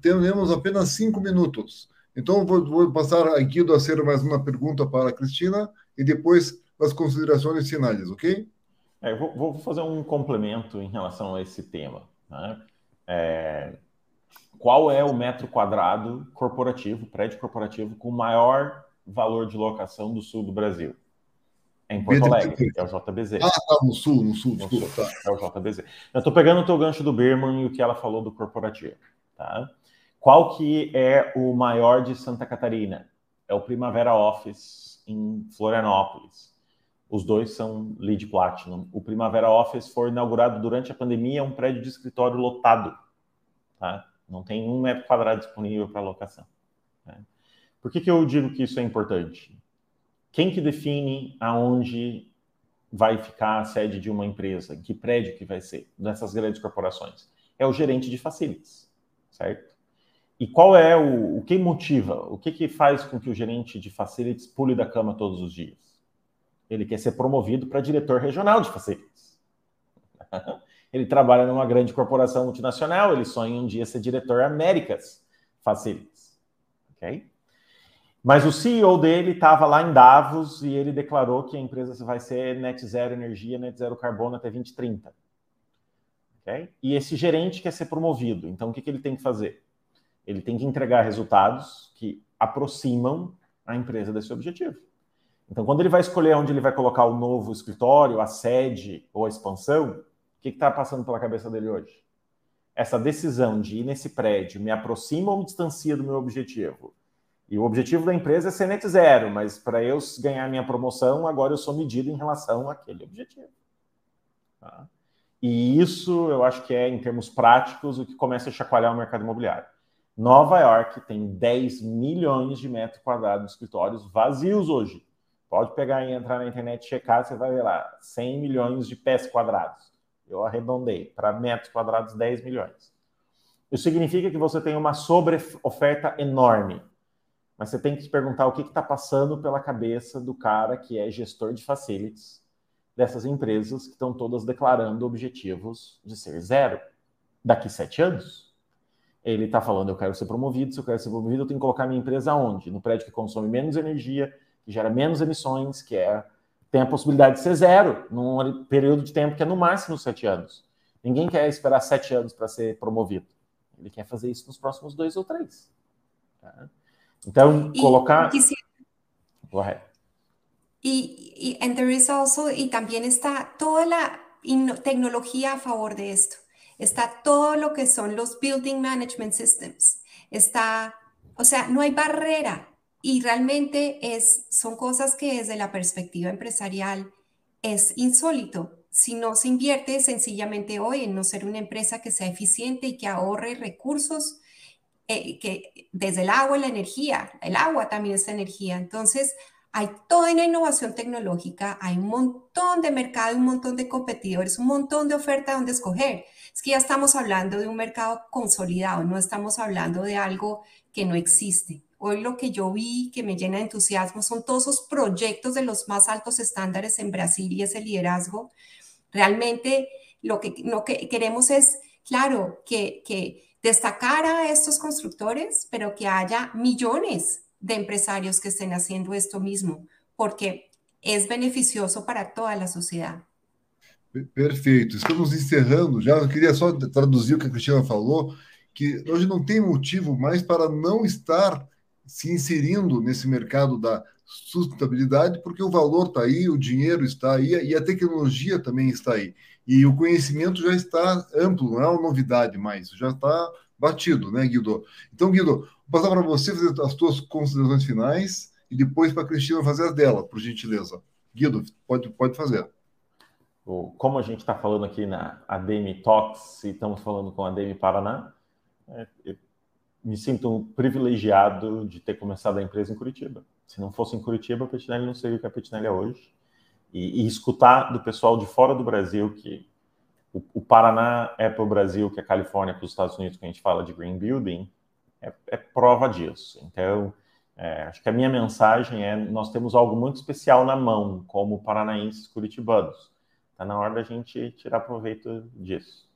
temos apenas cinco minutos. Então, vou, vou passar aqui a ser mais uma pergunta para a Cristina e depois as considerações finais, ok? É, vou, vou, fazer um complemento em relação a esse tema. Né? É, qual é o metro quadrado corporativo, prédio corporativo, com maior valor de locação do sul do Brasil? É em Porto Alegre, é o JBZ. Ah, tá, no sul, no sul, no sul tá. É o JBZ. Eu estou pegando o teu gancho do Berman e o que ela falou do corporativo. Tá? Qual que é o maior de Santa Catarina? É o Primavera Office em Florianópolis. Os dois são lead platinum. O Primavera Office foi inaugurado durante a pandemia, é um prédio de escritório lotado. Tá? Não tem um metro quadrado disponível para locação. Né? Por que, que eu digo que isso é importante? Quem que define aonde vai ficar a sede de uma empresa? Que prédio que vai ser dessas grandes corporações? É o gerente de facilities, certo? E qual é o, o que motiva? O que, que faz com que o gerente de facilities pule da cama todos os dias? Ele quer ser promovido para diretor regional de facilities. ele trabalha numa grande corporação multinacional, ele sonha um dia ser diretor Américas Facilities. Ok? Mas o CEO dele estava lá em Davos e ele declarou que a empresa vai ser net zero energia, net zero carbono até 2030. Okay? E esse gerente quer ser promovido. Então, o que, que ele tem que fazer? Ele tem que entregar resultados que aproximam a empresa desse objetivo. Então, quando ele vai escolher onde ele vai colocar o novo escritório, a sede ou a expansão, o que está passando pela cabeça dele hoje? Essa decisão de ir nesse prédio me aproxima ou me distancia do meu objetivo? E o objetivo da empresa é ser net zero, mas para eu ganhar minha promoção, agora eu sou medido em relação àquele objetivo. Tá? E isso eu acho que é, em termos práticos, o que começa a chacoalhar o mercado imobiliário. Nova York tem 10 milhões de metros quadrados de escritórios vazios hoje. Pode pegar e entrar na internet e checar, você vai ver lá, 100 milhões de pés quadrados. Eu arredondei para metros quadrados 10 milhões. Isso significa que você tem uma sobre-oferta enorme. Mas você tem que se perguntar o que está passando pela cabeça do cara que é gestor de facilities dessas empresas que estão todas declarando objetivos de ser zero daqui sete anos ele está falando, eu quero ser promovido, se eu quero ser promovido, eu tenho que colocar minha empresa onde? No prédio que consome menos energia, que gera menos emissões, que é, tem a possibilidade de ser zero, num período de tempo que é no máximo sete anos. Ninguém quer esperar sete anos para ser promovido. Ele quer fazer isso nos próximos dois ou três. Tá? Então, e, colocar... Correto. Y, y, and there is also, y también está toda la tecnología a favor de esto. Está todo lo que son los Building Management Systems, está, o sea, no hay barrera y realmente es, son cosas que desde la perspectiva empresarial es insólito. Si no se invierte sencillamente hoy en no ser una empresa que sea eficiente y que ahorre recursos, eh, que desde el agua la energía, el agua también es energía. Entonces, hay toda una innovación tecnológica, hay un montón de mercado, un montón de competidores, un montón de oferta donde escoger. Es que ya estamos hablando de un mercado consolidado, no estamos hablando de algo que no existe. Hoy lo que yo vi que me llena de entusiasmo son todos esos proyectos de los más altos estándares en Brasil y ese liderazgo. Realmente lo que, lo que queremos es, claro, que, que destacar a estos constructores, pero que haya millones de empresarios que estén haciendo esto mismo, porque es beneficioso para toda la sociedad. Perfeito. Estamos encerrando já. Eu queria só traduzir o que a Cristina falou, que hoje não tem motivo mais para não estar se inserindo nesse mercado da sustentabilidade, porque o valor está aí, o dinheiro está aí e a tecnologia também está aí. E o conhecimento já está amplo, não é uma novidade mais, já está batido, né, Guido? Então, Guido, vou passar para você fazer as suas considerações finais e depois para a Cristina fazer as dela, por gentileza. Guido, pode, pode fazer. Como a gente está falando aqui na ADM Talks e estamos falando com a ADM Paraná, é, me sinto privilegiado de ter começado a empresa em Curitiba. Se não fosse em Curitiba, a Petinelli não seria o que a Petinelli é hoje. E, e escutar do pessoal de fora do Brasil que o, o Paraná é para o Brasil, que a Califórnia é para os Estados Unidos, que a gente fala de green building, é, é prova disso. Então, é, acho que a minha mensagem é: nós temos algo muito especial na mão, como paranaenses curitibanos. Está na hora da gente tirar proveito disso.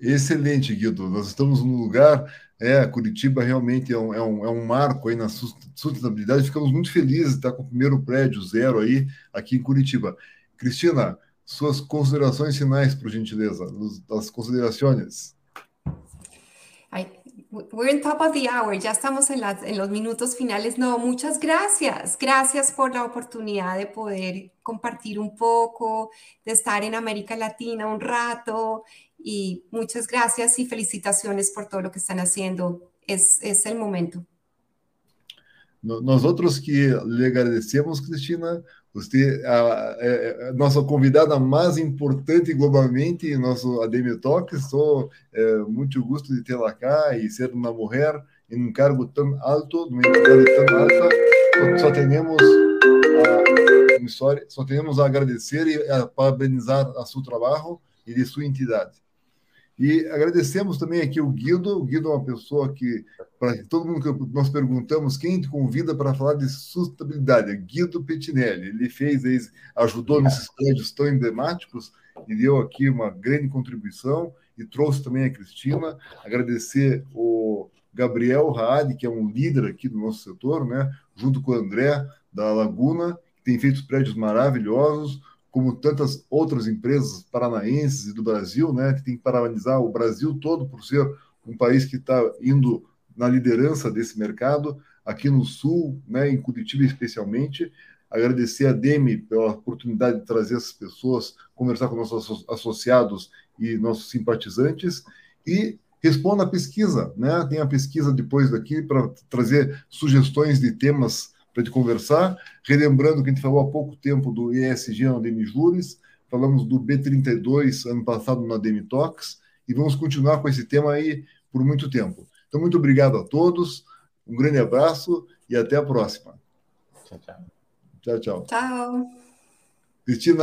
Excelente, Guido. Nós estamos num lugar, é, Curitiba realmente é um, é um, é um marco aí na sustentabilidade. Ficamos muito felizes de estar com o primeiro prédio zero aí, aqui em Curitiba. Cristina, suas considerações finais, por gentileza, as considerações. We're in top of the hour, ya estamos en, en los minutos finales. No, muchas gracias. Gracias por la oportunidad de poder compartir un poco, de estar en América Latina un rato y muchas gracias y felicitaciones por todo lo que están haciendo. Es, es el momento. Nosotros que le agradecemos, Cristina, Você, a, a, a, nossa convidada mais importante globalmente nosso ADM Talk. Estou é, muito gosto de tê-la cá e ser uma mulher em um cargo tão alto, numa entidade tão alta. Só temos a, só temos a agradecer e a parabenizar a seu trabalho e de sua entidade. E agradecemos também aqui o Guido. O Guido é uma pessoa que, para todo mundo que nós perguntamos, quem te convida para falar de sustentabilidade? É Guido Petinelli. Ele fez, ajudou nesses prédios tão emblemáticos e deu aqui uma grande contribuição e trouxe também a Cristina. Agradecer o Gabriel Raad, que é um líder aqui do nosso setor, né? junto com o André da Laguna, que tem feito prédios maravilhosos como tantas outras empresas paranaenses e do Brasil, né, que tem que parabenizar o Brasil todo por ser um país que está indo na liderança desse mercado, aqui no Sul, né, em Curitiba especialmente. Agradecer a Demi pela oportunidade de trazer essas pessoas, conversar com nossos associados e nossos simpatizantes e responda a pesquisa, né? Tem a pesquisa depois daqui para trazer sugestões de temas para gente conversar. Relembrando que a gente falou há pouco tempo do ESG na Demi Juris, falamos do B32 ano passado na Demi Talks, e vamos continuar com esse tema aí por muito tempo. Então, muito obrigado a todos, um grande abraço e até a próxima. Tchau, tchau. Tchau, tchau. Tchau. Cristina.